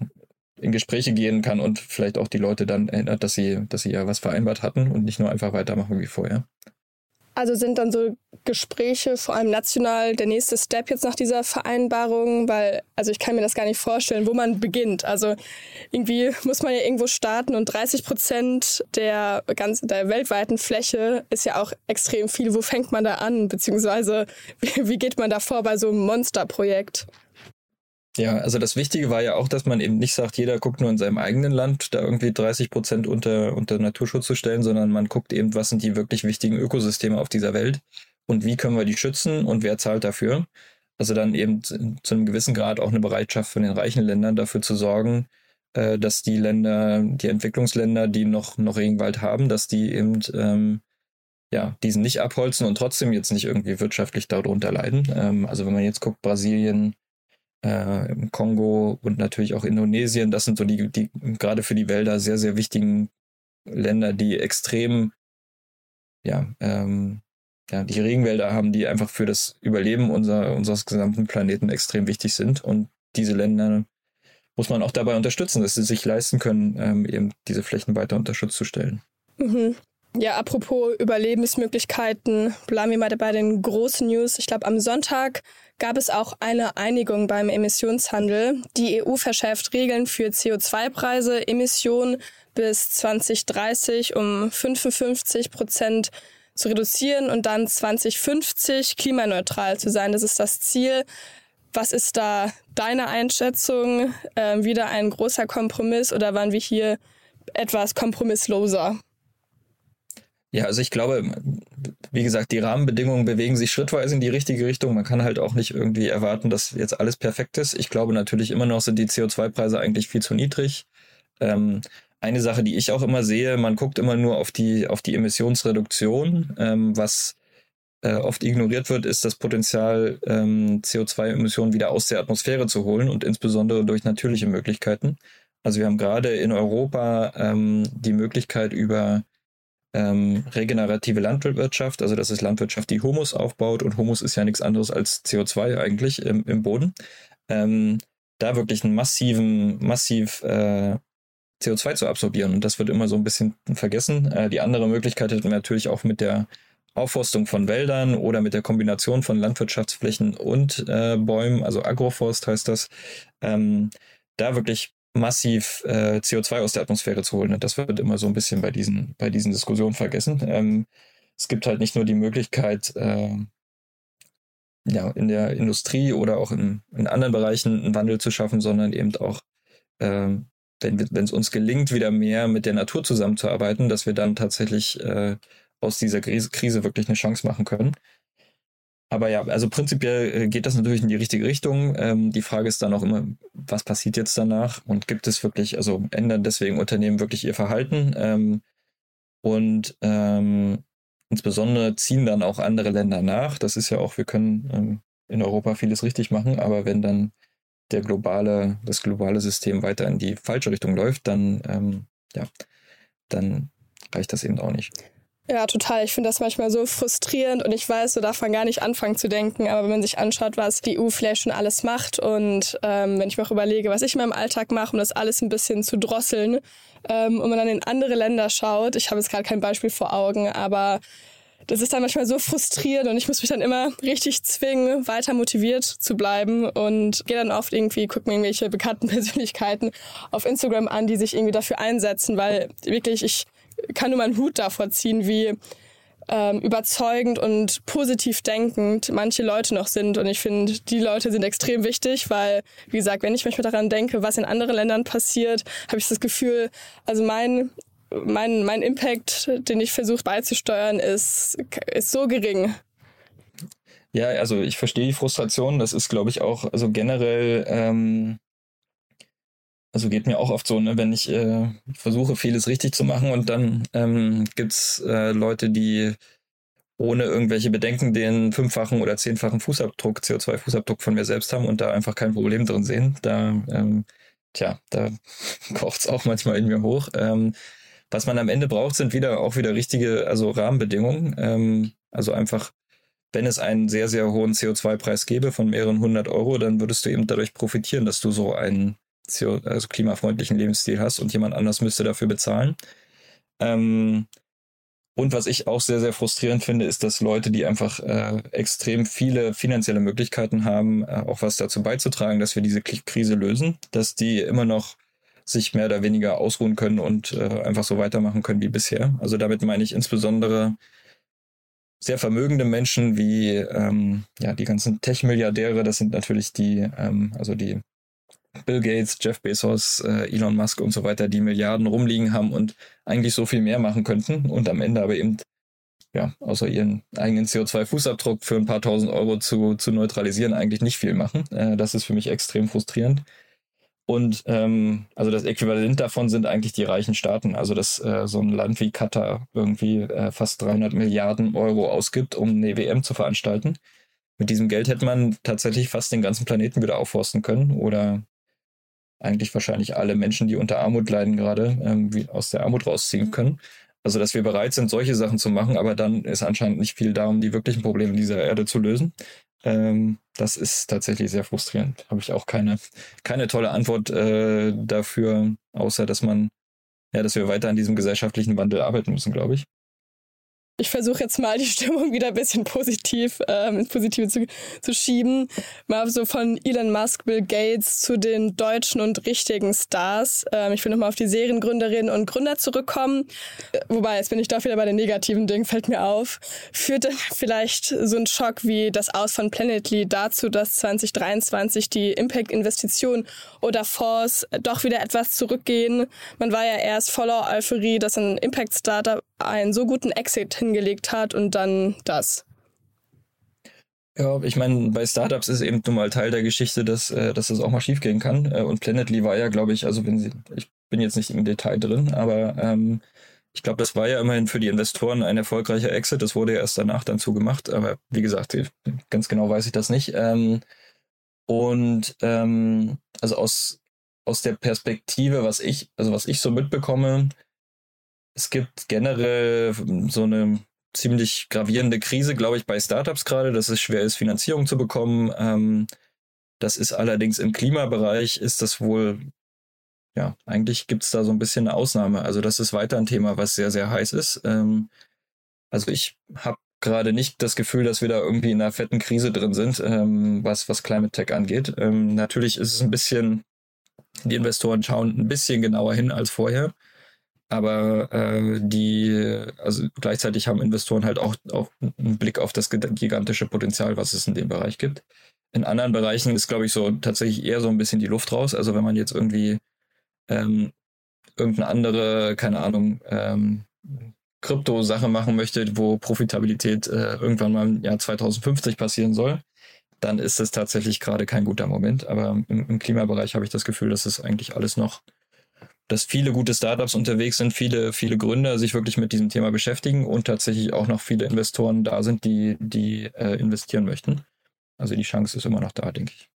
in Gespräche gehen kann und vielleicht auch die Leute dann erinnert, dass sie, dass sie ja was vereinbart hatten und nicht nur einfach weitermachen wie vorher. Also sind dann so Gespräche, vor allem national, der nächste Step jetzt nach dieser Vereinbarung, weil, also ich kann mir das gar nicht vorstellen, wo man beginnt. Also irgendwie muss man ja irgendwo starten und 30 Prozent der ganz, der weltweiten Fläche ist ja auch extrem viel. Wo fängt man da an? Beziehungsweise wie, (laughs) wie geht man da vor bei so einem Monsterprojekt? Ja, also das Wichtige war ja auch, dass man eben nicht sagt, jeder guckt nur in seinem eigenen Land, da irgendwie 30 Prozent unter, unter Naturschutz zu stellen, sondern man guckt eben, was sind die wirklich wichtigen Ökosysteme auf dieser Welt und wie können wir die schützen und wer zahlt dafür. Also dann eben zu einem gewissen Grad auch eine Bereitschaft von den reichen Ländern dafür zu sorgen, äh, dass die Länder, die Entwicklungsländer, die noch, noch Regenwald haben, dass die eben ähm, ja, diesen nicht abholzen und trotzdem jetzt nicht irgendwie wirtschaftlich darunter leiden. Ähm, also wenn man jetzt guckt, Brasilien, äh, im Kongo und natürlich auch Indonesien. Das sind so die, die gerade für die Wälder sehr, sehr wichtigen Länder, die extrem, ja, ähm, ja, die Regenwälder haben, die einfach für das Überleben unser, unseres gesamten Planeten extrem wichtig sind. Und diese Länder muss man auch dabei unterstützen, dass sie sich leisten können, ähm, eben diese Flächen weiter unter Schutz zu stellen. Mhm. Ja, apropos Überlebensmöglichkeiten, bleiben wir mal bei den großen News. Ich glaube, am Sonntag gab es auch eine Einigung beim Emissionshandel. Die EU verschärft Regeln für CO2-Preise, Emissionen bis 2030 um 55 Prozent zu reduzieren und dann 2050 klimaneutral zu sein. Das ist das Ziel. Was ist da deine Einschätzung? Ähm, wieder ein großer Kompromiss oder waren wir hier etwas kompromissloser? Ja, also ich glaube, wie gesagt, die Rahmenbedingungen bewegen sich schrittweise in die richtige Richtung. Man kann halt auch nicht irgendwie erwarten, dass jetzt alles perfekt ist. Ich glaube natürlich immer noch sind die CO2-Preise eigentlich viel zu niedrig. Ähm, eine Sache, die ich auch immer sehe, man guckt immer nur auf die, auf die Emissionsreduktion. Ähm, was äh, oft ignoriert wird, ist das Potenzial, ähm, CO2-Emissionen wieder aus der Atmosphäre zu holen und insbesondere durch natürliche Möglichkeiten. Also wir haben gerade in Europa ähm, die Möglichkeit über ähm, regenerative Landwirtschaft, also das ist Landwirtschaft, die Humus aufbaut und Humus ist ja nichts anderes als CO2 eigentlich im, im Boden. Ähm, da wirklich einen massiven, massiv äh, CO2 zu absorbieren und das wird immer so ein bisschen vergessen. Äh, die andere Möglichkeit hätten wir natürlich auch mit der Aufforstung von Wäldern oder mit der Kombination von Landwirtschaftsflächen und äh, Bäumen, also Agroforst heißt das, ähm, da wirklich massiv äh, CO2 aus der Atmosphäre zu holen. Das wird immer so ein bisschen bei diesen, bei diesen Diskussionen vergessen. Ähm, es gibt halt nicht nur die Möglichkeit, äh, ja, in der Industrie oder auch in, in anderen Bereichen einen Wandel zu schaffen, sondern eben auch, äh, wenn es uns gelingt, wieder mehr mit der Natur zusammenzuarbeiten, dass wir dann tatsächlich äh, aus dieser Krise, Krise wirklich eine Chance machen können. Aber ja, also prinzipiell äh, geht das natürlich in die richtige Richtung. Ähm, die Frage ist dann auch immer, was passiert jetzt danach? Und gibt es wirklich, also ändern deswegen Unternehmen wirklich ihr Verhalten? Ähm, und ähm, insbesondere ziehen dann auch andere Länder nach. Das ist ja auch, wir können ähm, in Europa vieles richtig machen, aber wenn dann der globale, das globale System weiter in die falsche Richtung läuft, dann, ähm, ja, dann reicht das eben auch nicht. Ja, total. Ich finde das manchmal so frustrierend und ich weiß, so darf man gar nicht anfangen zu denken. Aber wenn man sich anschaut, was die EU vielleicht schon alles macht und ähm, wenn ich mir auch überlege, was ich in meinem Alltag mache, um das alles ein bisschen zu drosseln ähm, und man dann in andere Länder schaut, ich habe jetzt gerade kein Beispiel vor Augen, aber das ist dann manchmal so frustrierend und ich muss mich dann immer richtig zwingen, weiter motiviert zu bleiben und gehe dann oft irgendwie, gucke mir irgendwelche bekannten (laughs) Persönlichkeiten auf Instagram an, die sich irgendwie dafür einsetzen, weil wirklich ich kann nur meinen Hut davor ziehen, wie ähm, überzeugend und positiv denkend manche Leute noch sind. Und ich finde, die Leute sind extrem wichtig, weil, wie gesagt, wenn ich manchmal daran denke, was in anderen Ländern passiert, habe ich das Gefühl, also mein mein, mein Impact, den ich versuche beizusteuern, ist, ist so gering. Ja, also ich verstehe die Frustration. Das ist, glaube ich, auch, also generell, ähm, also geht mir auch oft so, ne, wenn ich äh, versuche, vieles richtig zu machen und dann ähm, gibt es äh, Leute, die ohne irgendwelche Bedenken den fünffachen oder zehnfachen Fußabdruck, CO2-Fußabdruck von mir selbst haben und da einfach kein Problem drin sehen. Da, ähm, tja, da (laughs) kocht es auch manchmal in mir hoch. Ähm, was man am Ende braucht, sind wieder auch wieder richtige, also Rahmenbedingungen. Ähm, also einfach, wenn es einen sehr, sehr hohen CO2-Preis gäbe von mehreren hundert Euro, dann würdest du eben dadurch profitieren, dass du so einen CO also klimafreundlichen Lebensstil hast und jemand anders müsste dafür bezahlen. Ähm, und was ich auch sehr, sehr frustrierend finde, ist, dass Leute, die einfach äh, extrem viele finanzielle Möglichkeiten haben, äh, auch was dazu beizutragen, dass wir diese Krise lösen, dass die immer noch sich mehr oder weniger ausruhen können und äh, einfach so weitermachen können wie bisher. Also damit meine ich insbesondere sehr vermögende Menschen wie ähm, ja die ganzen Tech-Milliardäre. Das sind natürlich die, ähm, also die Bill Gates, Jeff Bezos, äh, Elon Musk und so weiter, die Milliarden rumliegen haben und eigentlich so viel mehr machen könnten und am Ende aber eben ja, außer ihren eigenen CO2-Fußabdruck für ein paar tausend Euro zu, zu neutralisieren, eigentlich nicht viel machen. Äh, das ist für mich extrem frustrierend. Und ähm, also das Äquivalent davon sind eigentlich die reichen Staaten. Also dass äh, so ein Land wie Katar irgendwie äh, fast 300 Milliarden Euro ausgibt, um eine WM zu veranstalten. Mit diesem Geld hätte man tatsächlich fast den ganzen Planeten wieder aufforsten können oder eigentlich wahrscheinlich alle Menschen, die unter Armut leiden gerade, ähm, wie aus der Armut rausziehen mhm. können. Also dass wir bereit sind, solche Sachen zu machen, aber dann ist anscheinend nicht viel da, um die wirklichen Probleme dieser Erde zu lösen. Ähm, das ist tatsächlich sehr frustrierend. Habe ich auch keine, keine tolle Antwort äh, dafür, außer dass man, ja, dass wir weiter an diesem gesellschaftlichen Wandel arbeiten müssen, glaube ich ich versuche jetzt mal die (laughs) Stimmung wieder ein bisschen positiv ähm, ins Positive zu, zu schieben. Mal so von Elon Musk, Bill Gates zu den deutschen und richtigen Stars. Ähm, ich will nochmal auf die Seriengründerinnen und Gründer zurückkommen. Äh, wobei, jetzt bin ich doch wieder bei den negativen Dingen, fällt mir auf. Führte vielleicht so ein Schock wie das Aus von Planetly dazu, dass 2023 die Impact-Investitionen oder Fonds doch wieder etwas zurückgehen? Man war ja erst voller Euphorie, dass ein Impact-Startup einen so guten Exit hingelegt hat und dann das. Ja, ich meine, bei Startups ist eben nun mal Teil der Geschichte, dass, äh, dass das auch mal schiefgehen kann. Äh, und Planetly war ja, glaube ich, also wenn sie, ich bin jetzt nicht im Detail drin, aber ähm, ich glaube, das war ja immerhin für die Investoren ein erfolgreicher Exit. Das wurde ja erst danach dann zugemacht. Aber wie gesagt, ganz genau weiß ich das nicht. Ähm, und ähm, also aus, aus der Perspektive, was ich, also was ich so mitbekomme, es gibt generell so eine ziemlich gravierende Krise, glaube ich, bei Startups gerade, dass es schwer ist, Finanzierung zu bekommen. Ähm, das ist allerdings im Klimabereich ist das wohl, ja, eigentlich gibt es da so ein bisschen eine Ausnahme. Also das ist weiter ein Thema, was sehr, sehr heiß ist. Ähm, also ich habe gerade nicht das Gefühl, dass wir da irgendwie in einer fetten Krise drin sind, ähm, was, was Climate Tech angeht. Ähm, natürlich ist es ein bisschen, die Investoren schauen ein bisschen genauer hin als vorher. Aber äh, die, also gleichzeitig haben Investoren halt auch, auch einen Blick auf das gigantische Potenzial, was es in dem Bereich gibt. In anderen Bereichen ist, glaube ich, so tatsächlich eher so ein bisschen die Luft raus. Also wenn man jetzt irgendwie ähm, irgendeine andere, keine Ahnung, ähm, Krypto-Sache machen möchte, wo Profitabilität äh, irgendwann mal im Jahr 2050 passieren soll, dann ist es tatsächlich gerade kein guter Moment. Aber im, im Klimabereich habe ich das Gefühl, dass es eigentlich alles noch dass viele gute Startups unterwegs sind, viele, viele Gründer sich wirklich mit diesem Thema beschäftigen und tatsächlich auch noch viele Investoren da sind, die, die äh, investieren möchten. Also die Chance ist immer noch da, denke ich.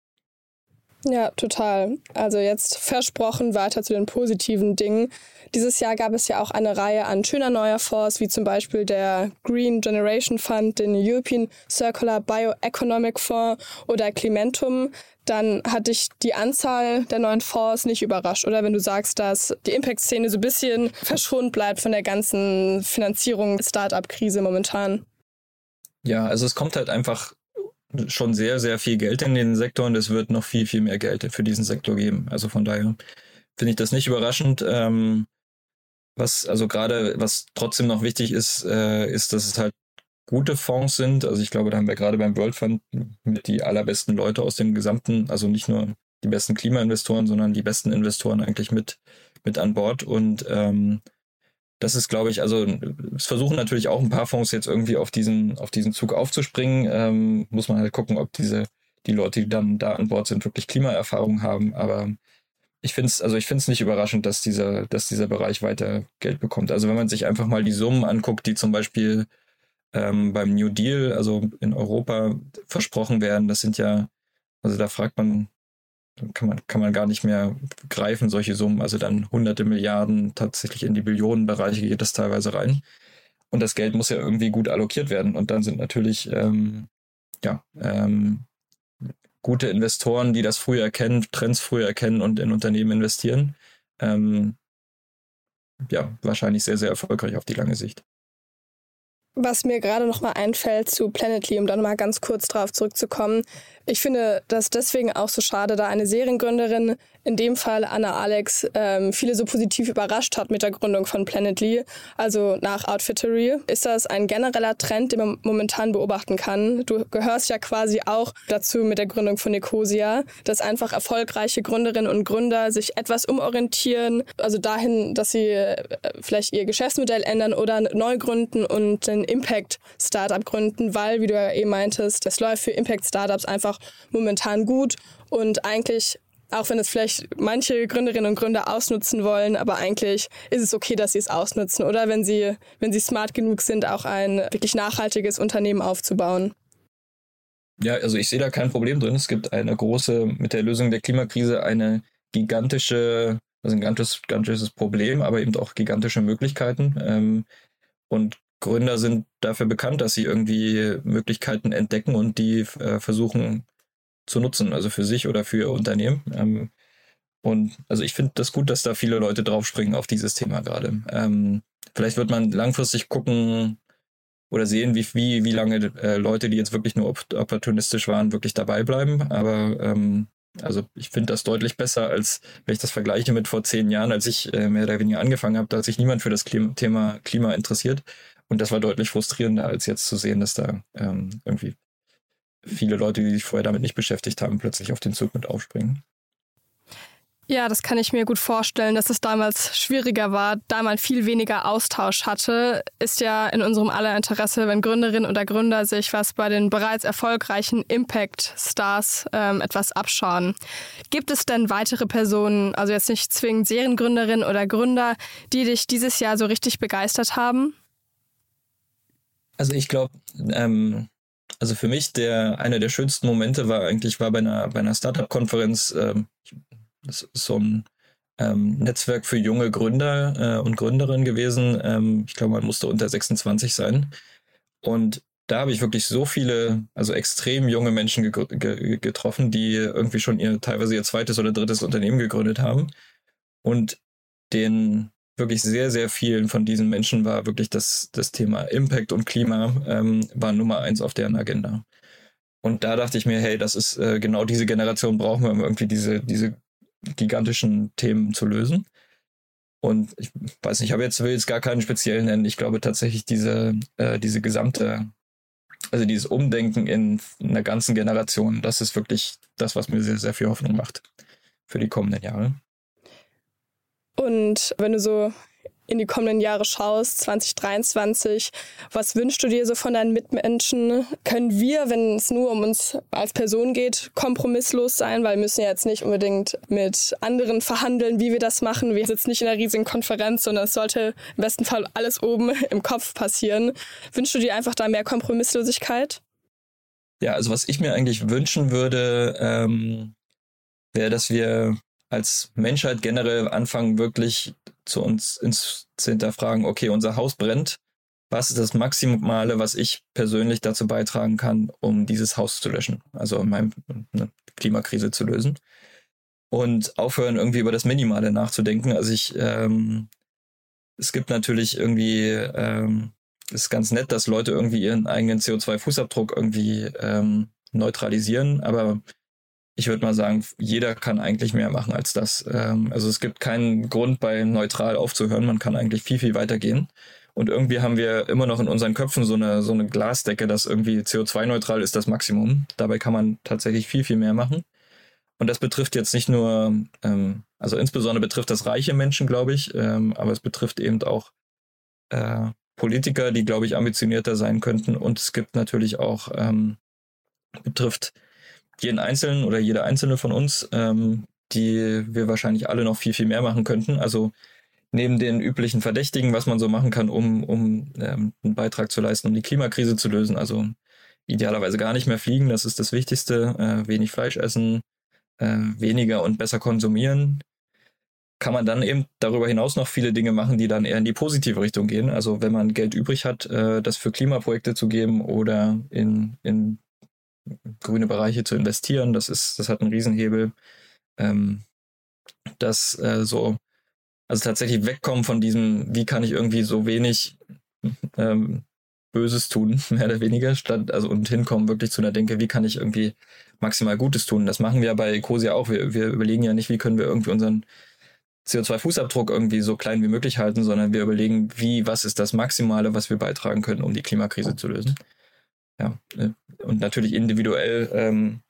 Ja, total. Also jetzt versprochen weiter zu den positiven Dingen. Dieses Jahr gab es ja auch eine Reihe an schöner neuer Fonds, wie zum Beispiel der Green Generation Fund, den European Circular Bioeconomic Fonds oder Clementum. Dann hat dich die Anzahl der neuen Fonds nicht überrascht, oder? Wenn du sagst, dass die Impact-Szene so ein bisschen verschont bleibt von der ganzen Finanzierung Startup-Krise momentan. Ja, also es kommt halt einfach schon sehr, sehr viel Geld in den Sektor und es wird noch viel, viel mehr Geld für diesen Sektor geben. Also von daher finde ich das nicht überraschend. Ähm, was, also gerade, was trotzdem noch wichtig ist, äh, ist, dass es halt gute Fonds sind. Also ich glaube, da haben wir gerade beim World Fund mit die allerbesten Leute aus dem gesamten, also nicht nur die besten Klimainvestoren, sondern die besten Investoren eigentlich mit, mit an Bord. Und ähm, das ist, glaube ich, also es versuchen natürlich auch ein paar Fonds jetzt irgendwie auf diesen, auf diesen Zug aufzuspringen. Ähm, muss man halt gucken, ob diese, die Leute, die dann da an Bord sind, wirklich Klimaerfahrung haben. Aber ich finde es, also ich finde es nicht überraschend, dass dieser, dass dieser Bereich weiter Geld bekommt. Also wenn man sich einfach mal die Summen anguckt, die zum Beispiel ähm, beim New Deal, also in Europa versprochen werden, das sind ja, also da fragt man, kann man, kann man gar nicht mehr greifen, solche Summen. Also dann hunderte Milliarden, tatsächlich in die Billionenbereiche geht das teilweise rein. Und das Geld muss ja irgendwie gut allokiert werden. Und dann sind natürlich ähm, ja, ähm, gute Investoren, die das früher erkennen, Trends früher erkennen und in Unternehmen investieren, ähm, ja, wahrscheinlich sehr, sehr erfolgreich auf die lange Sicht. Was mir gerade noch mal einfällt zu Planetly, um dann mal ganz kurz darauf zurückzukommen. Ich finde das deswegen auch so schade, da eine Seriengründerin, in dem Fall Anna Alex, ähm, viele so positiv überrascht hat mit der Gründung von Planetly, also nach Outfittery. Ist das ein genereller Trend, den man momentan beobachten kann? Du gehörst ja quasi auch dazu mit der Gründung von Nicosia, dass einfach erfolgreiche Gründerinnen und Gründer sich etwas umorientieren, also dahin, dass sie äh, vielleicht ihr Geschäftsmodell ändern oder neu gründen und ein Impact-Startup gründen, weil, wie du ja eben meintest, das läuft für Impact-Startups einfach momentan gut und eigentlich auch wenn es vielleicht manche Gründerinnen und Gründer ausnutzen wollen, aber eigentlich ist es okay, dass sie es ausnutzen oder wenn sie, wenn sie smart genug sind, auch ein wirklich nachhaltiges Unternehmen aufzubauen. Ja, also ich sehe da kein Problem drin. Es gibt eine große, mit der Lösung der Klimakrise eine gigantische, also ein gigantisches, gigantisches Problem, aber eben auch gigantische Möglichkeiten. Ähm, und Gründer sind dafür bekannt, dass sie irgendwie Möglichkeiten entdecken und die äh, versuchen zu nutzen, also für sich oder für ihr Unternehmen. Ähm, und also ich finde das gut, dass da viele Leute draufspringen auf dieses Thema gerade. Ähm, vielleicht wird man langfristig gucken oder sehen, wie, wie, wie lange äh, Leute, die jetzt wirklich nur opportunistisch waren, wirklich dabei bleiben. Aber ähm, also ich finde das deutlich besser, als wenn ich das vergleiche mit vor zehn Jahren, als ich äh, mehr oder weniger angefangen habe, da hat sich niemand für das Klima Thema Klima interessiert. Und das war deutlich frustrierender, als jetzt zu sehen, dass da ähm, irgendwie viele Leute, die sich vorher damit nicht beschäftigt haben, plötzlich auf den Zug mit aufspringen. Ja, das kann ich mir gut vorstellen, dass es damals schwieriger war, da man viel weniger Austausch hatte. Ist ja in unserem aller Interesse, wenn Gründerinnen oder Gründer sich was bei den bereits erfolgreichen Impact-Stars ähm, etwas abschauen. Gibt es denn weitere Personen, also jetzt nicht zwingend Seriengründerinnen oder Gründer, die dich dieses Jahr so richtig begeistert haben? Also ich glaube, ähm, also für mich der einer der schönsten Momente war eigentlich war bei einer bei einer Startup-Konferenz. Ähm, das ist so ein ähm, Netzwerk für junge Gründer äh, und Gründerinnen gewesen. Ähm, ich glaube, man musste unter 26 sein. Und da habe ich wirklich so viele, also extrem junge Menschen ge ge getroffen, die irgendwie schon ihr teilweise ihr zweites oder drittes Unternehmen gegründet haben und den wirklich sehr, sehr vielen von diesen Menschen war wirklich das, das Thema Impact und Klima ähm, war Nummer eins auf deren Agenda. Und da dachte ich mir, hey, das ist äh, genau diese Generation brauchen wir, um irgendwie diese, diese gigantischen Themen zu lösen. Und ich weiß nicht, ich habe jetzt will jetzt gar keinen speziellen nennen. Ich glaube tatsächlich diese, äh, diese gesamte, also dieses Umdenken in einer ganzen Generation, das ist wirklich das, was mir sehr, sehr viel Hoffnung macht für die kommenden Jahre. Und wenn du so in die kommenden Jahre schaust, 2023, was wünschst du dir so von deinen Mitmenschen? Können wir, wenn es nur um uns als Person geht, kompromisslos sein? Weil wir müssen ja jetzt nicht unbedingt mit anderen verhandeln, wie wir das machen. Wir sitzen nicht in einer riesigen Konferenz, sondern es sollte im besten Fall alles oben (laughs) im Kopf passieren. Wünschst du dir einfach da mehr Kompromisslosigkeit? Ja, also was ich mir eigentlich wünschen würde, ähm, wäre, dass wir als Menschheit generell anfangen, wirklich zu uns ins, zu hinterfragen, okay, unser Haus brennt. Was ist das Maximale, was ich persönlich dazu beitragen kann, um dieses Haus zu löschen? Also meine eine Klimakrise zu lösen. Und aufhören, irgendwie über das Minimale nachzudenken. Also ich, ähm, es gibt natürlich irgendwie ähm, ist ganz nett, dass Leute irgendwie ihren eigenen CO2-Fußabdruck irgendwie ähm, neutralisieren, aber ich würde mal sagen, jeder kann eigentlich mehr machen als das. Ähm, also es gibt keinen Grund, bei neutral aufzuhören. Man kann eigentlich viel, viel weiter gehen. Und irgendwie haben wir immer noch in unseren Köpfen so eine, so eine Glasdecke, dass irgendwie CO2-neutral ist das Maximum. Dabei kann man tatsächlich viel, viel mehr machen. Und das betrifft jetzt nicht nur, ähm, also insbesondere betrifft das reiche Menschen, glaube ich, ähm, aber es betrifft eben auch äh, Politiker, die, glaube ich, ambitionierter sein könnten. Und es gibt natürlich auch, ähm, betrifft jeden Einzelnen oder jede Einzelne von uns, ähm, die wir wahrscheinlich alle noch viel, viel mehr machen könnten. Also neben den üblichen Verdächtigen, was man so machen kann, um, um ähm, einen Beitrag zu leisten, um die Klimakrise zu lösen. Also idealerweise gar nicht mehr fliegen, das ist das Wichtigste. Äh, wenig Fleisch essen, äh, weniger und besser konsumieren. Kann man dann eben darüber hinaus noch viele Dinge machen, die dann eher in die positive Richtung gehen. Also wenn man Geld übrig hat, äh, das für Klimaprojekte zu geben oder in, in grüne Bereiche zu investieren, das ist, das hat einen Riesenhebel. Ähm, das äh, so also tatsächlich wegkommen von diesem, wie kann ich irgendwie so wenig ähm, Böses tun, (laughs) mehr oder weniger, statt, also und hinkommen wirklich zu einer Denke, wie kann ich irgendwie maximal Gutes tun. Das machen wir bei Ecosia auch. Wir, wir überlegen ja nicht, wie können wir irgendwie unseren CO2-Fußabdruck irgendwie so klein wie möglich halten, sondern wir überlegen, wie, was ist das Maximale, was wir beitragen können, um die Klimakrise zu lösen. Ja, äh, und natürlich individuell ähm,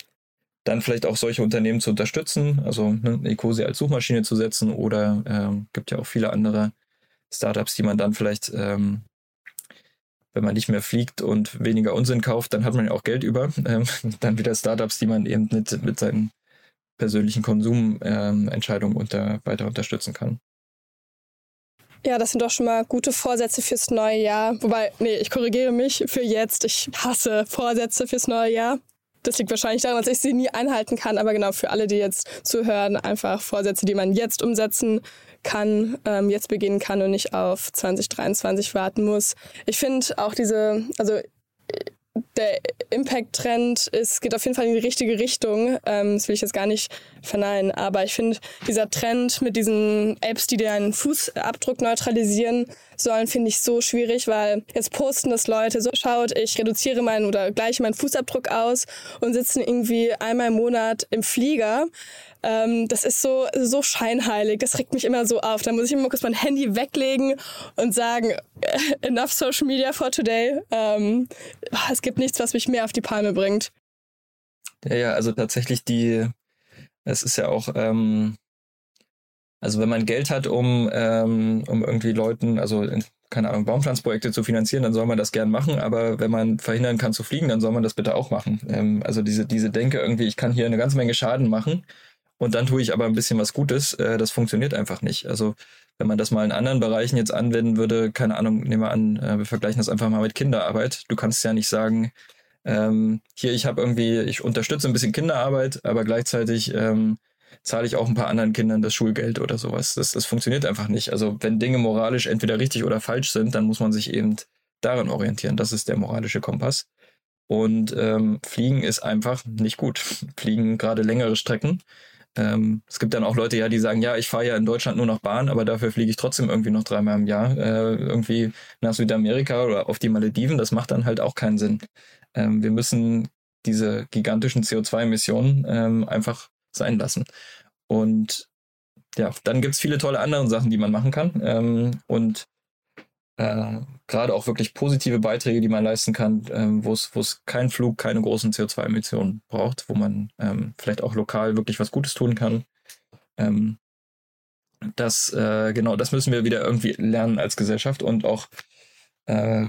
dann vielleicht auch solche Unternehmen zu unterstützen, also ne, Ecosia als Suchmaschine zu setzen oder ähm, gibt ja auch viele andere Startups, die man dann vielleicht, ähm, wenn man nicht mehr fliegt und weniger Unsinn kauft, dann hat man ja auch Geld über. (laughs) Ähm, dann wieder Startups, die man eben mit, mit seinen persönlichen Konsumentscheidungen unter, weiter unterstützen kann. Ja, das sind doch schon mal gute Vorsätze fürs neue Jahr. Wobei, nee, ich korrigiere mich für jetzt. Ich hasse Vorsätze fürs neue Jahr. Das liegt wahrscheinlich daran, dass ich sie nie einhalten kann. Aber genau für alle, die jetzt zuhören, einfach Vorsätze, die man jetzt umsetzen kann, ähm, jetzt beginnen kann und nicht auf 2023 warten muss. Ich finde auch diese, also der Impact-Trend ist, geht auf jeden Fall in die richtige Richtung. Ähm, das will ich jetzt gar nicht verneinen. Aber ich finde, dieser Trend mit diesen Apps, die deinen Fußabdruck neutralisieren sollen, finde ich so schwierig, weil jetzt posten das Leute so, schaut, ich reduziere meinen oder gleiche meinen Fußabdruck aus und sitzen irgendwie einmal im Monat im Flieger. Ähm, das ist so, so scheinheilig. Das regt mich immer so auf. Da muss ich immer kurz mein Handy weglegen und sagen, (laughs) enough Social Media for today. Ähm, es gibt nichts, was mich mehr auf die Palme bringt. Ja, ja, also tatsächlich die, es ist ja auch, ähm, also wenn man Geld hat, um, ähm, um irgendwie Leuten, also keine Ahnung, Baumpflanzprojekte zu finanzieren, dann soll man das gern machen, aber wenn man verhindern kann zu fliegen, dann soll man das bitte auch machen. Ähm, also diese, diese Denke irgendwie, ich kann hier eine ganze Menge Schaden machen und dann tue ich aber ein bisschen was Gutes, äh, das funktioniert einfach nicht. Also wenn man das mal in anderen Bereichen jetzt anwenden würde, keine Ahnung, nehmen wir an, äh, wir vergleichen das einfach mal mit Kinderarbeit. Du kannst ja nicht sagen, ähm, hier, ich habe irgendwie, ich unterstütze ein bisschen Kinderarbeit, aber gleichzeitig ähm, zahle ich auch ein paar anderen Kindern das Schulgeld oder sowas. Das, das funktioniert einfach nicht. Also wenn Dinge moralisch entweder richtig oder falsch sind, dann muss man sich eben daran orientieren. Das ist der moralische Kompass. Und ähm, Fliegen ist einfach nicht gut. Fliegen gerade längere Strecken ähm, es gibt dann auch Leute, ja, die sagen, ja, ich fahre ja in Deutschland nur noch Bahn, aber dafür fliege ich trotzdem irgendwie noch dreimal im Jahr äh, irgendwie nach Südamerika oder auf die Malediven. Das macht dann halt auch keinen Sinn. Ähm, wir müssen diese gigantischen CO2-Emissionen ähm, einfach sein lassen. Und ja, dann gibt's viele tolle andere Sachen, die man machen kann. Ähm, und äh, gerade auch wirklich positive Beiträge, die man leisten kann, ähm, wo es kein Flug, keine großen CO2-Emissionen braucht, wo man ähm, vielleicht auch lokal wirklich was Gutes tun kann. Ähm, das, äh, genau, das müssen wir wieder irgendwie lernen als Gesellschaft und auch äh,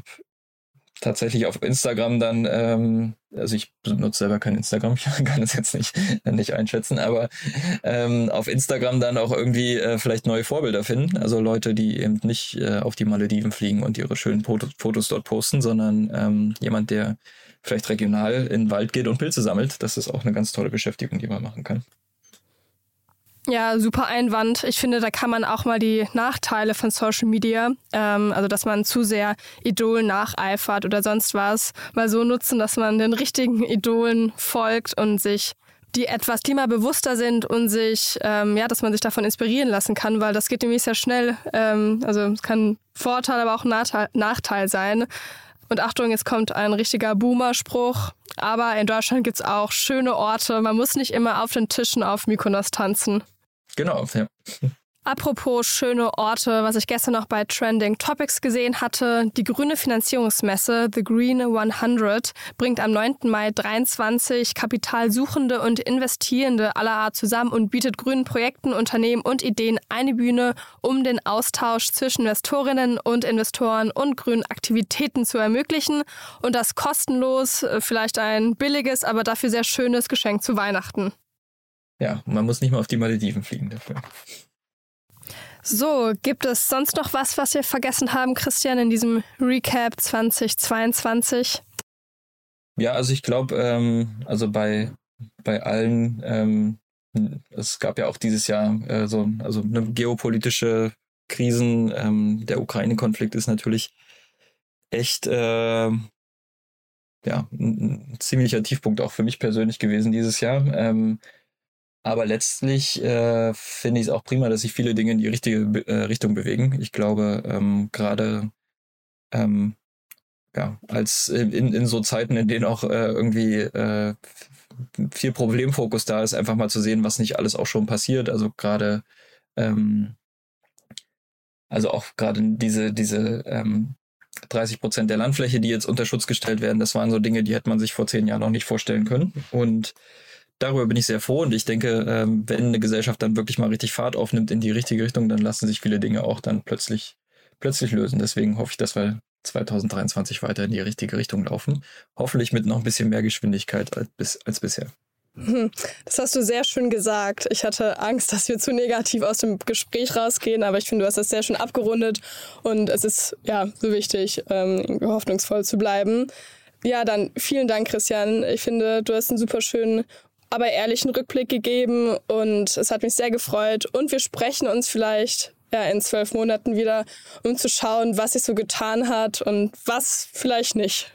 tatsächlich auf Instagram dann, ähm, also ich benutze selber kein Instagram, (laughs) ich kann das jetzt nicht, nicht einschätzen, aber ähm, auf Instagram dann auch irgendwie äh, vielleicht neue Vorbilder finden. Also Leute, die eben nicht äh, auf die Malediven fliegen und ihre schönen Fotos, Fotos dort posten, sondern ähm, jemand, der vielleicht regional in den Wald geht und Pilze sammelt. Das ist auch eine ganz tolle Beschäftigung, die man machen kann. Ja, super Einwand. Ich finde, da kann man auch mal die Nachteile von Social Media, ähm, also dass man zu sehr Idolen nacheifert oder sonst was, mal so nutzen, dass man den richtigen Idolen folgt und sich die etwas klimabewusster sind und sich, ähm, ja, dass man sich davon inspirieren lassen kann, weil das geht nämlich sehr schnell. Ähm, also es kann Vorteil, aber auch Nachteil, Nachteil sein. Und Achtung, jetzt kommt ein richtiger Boomer-Spruch. Aber in Deutschland gibt es auch schöne Orte. Man muss nicht immer auf den Tischen auf Mykonos tanzen. Genau, ja. Apropos schöne Orte, was ich gestern noch bei Trending Topics gesehen hatte, die grüne Finanzierungsmesse The Green 100 bringt am 9. Mai 23 Kapitalsuchende und Investierende aller Art zusammen und bietet grünen Projekten, Unternehmen und Ideen eine Bühne, um den Austausch zwischen Investorinnen und Investoren und grünen Aktivitäten zu ermöglichen und das kostenlos, äh, vielleicht ein billiges, aber dafür sehr schönes Geschenk zu Weihnachten. Ja, man muss nicht mal auf die Malediven fliegen dafür. So, gibt es sonst noch was, was wir vergessen haben, Christian, in diesem Recap 2022? Ja, also ich glaube, ähm, also bei, bei allen, ähm, es gab ja auch dieses Jahr äh, so also eine geopolitische Krisen. Ähm, der Ukraine-Konflikt ist natürlich echt äh, ja, ein, ein, ziemlicher Tiefpunkt auch für mich persönlich gewesen dieses Jahr. Ähm, aber letztlich äh, finde ich es auch prima, dass sich viele Dinge in die richtige äh, Richtung bewegen. Ich glaube, ähm, gerade ähm, ja, als in, in so Zeiten, in denen auch äh, irgendwie äh, viel Problemfokus da ist, einfach mal zu sehen, was nicht alles auch schon passiert. Also gerade, ähm, also auch gerade diese, diese ähm, 30 Prozent der Landfläche, die jetzt unter Schutz gestellt werden, das waren so Dinge, die hätte man sich vor zehn Jahren noch nicht vorstellen können. Und darüber bin ich sehr froh und ich denke, ähm, wenn eine Gesellschaft dann wirklich mal richtig Fahrt aufnimmt in die richtige Richtung, dann lassen sich viele Dinge auch dann plötzlich, plötzlich lösen. Deswegen hoffe ich, dass wir 2023 weiter in die richtige Richtung laufen. Hoffentlich mit noch ein bisschen mehr Geschwindigkeit als, bis, als bisher. Hm, das hast du sehr schön gesagt. Ich hatte Angst, dass wir zu negativ aus dem Gespräch rausgehen, aber ich finde, du hast das sehr schön abgerundet und es ist ja so wichtig, ähm, hoffnungsvoll zu bleiben. Ja, dann vielen Dank, Christian. Ich finde, du hast einen super schönen aber ehrlichen Rückblick gegeben und es hat mich sehr gefreut. Und wir sprechen uns vielleicht ja, in zwölf Monaten wieder, um zu schauen, was sich so getan hat und was vielleicht nicht.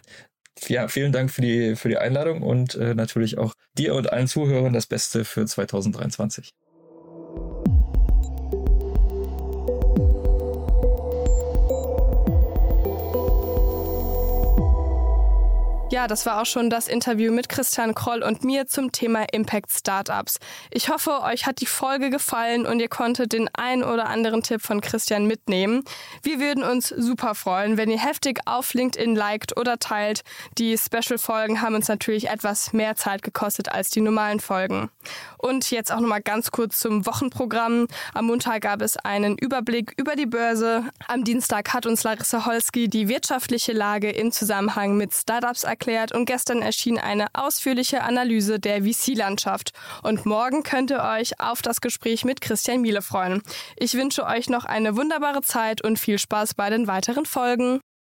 Ja, vielen Dank für die, für die Einladung und äh, natürlich auch dir und allen Zuhörern das Beste für 2023. Ja, das war auch schon das Interview mit Christian Kroll und mir zum Thema Impact Startups. Ich hoffe, euch hat die Folge gefallen und ihr konntet den ein oder anderen Tipp von Christian mitnehmen. Wir würden uns super freuen, wenn ihr heftig auf LinkedIn liked oder teilt. Die Special-Folgen haben uns natürlich etwas mehr Zeit gekostet als die normalen Folgen. Und jetzt auch nochmal ganz kurz zum Wochenprogramm. Am Montag gab es einen Überblick über die Börse. Am Dienstag hat uns Larissa Holski die wirtschaftliche Lage im Zusammenhang mit Startups erklärt und gestern erschien eine ausführliche Analyse der VC-Landschaft. Und morgen könnt ihr euch auf das Gespräch mit Christian Miele freuen. Ich wünsche euch noch eine wunderbare Zeit und viel Spaß bei den weiteren Folgen.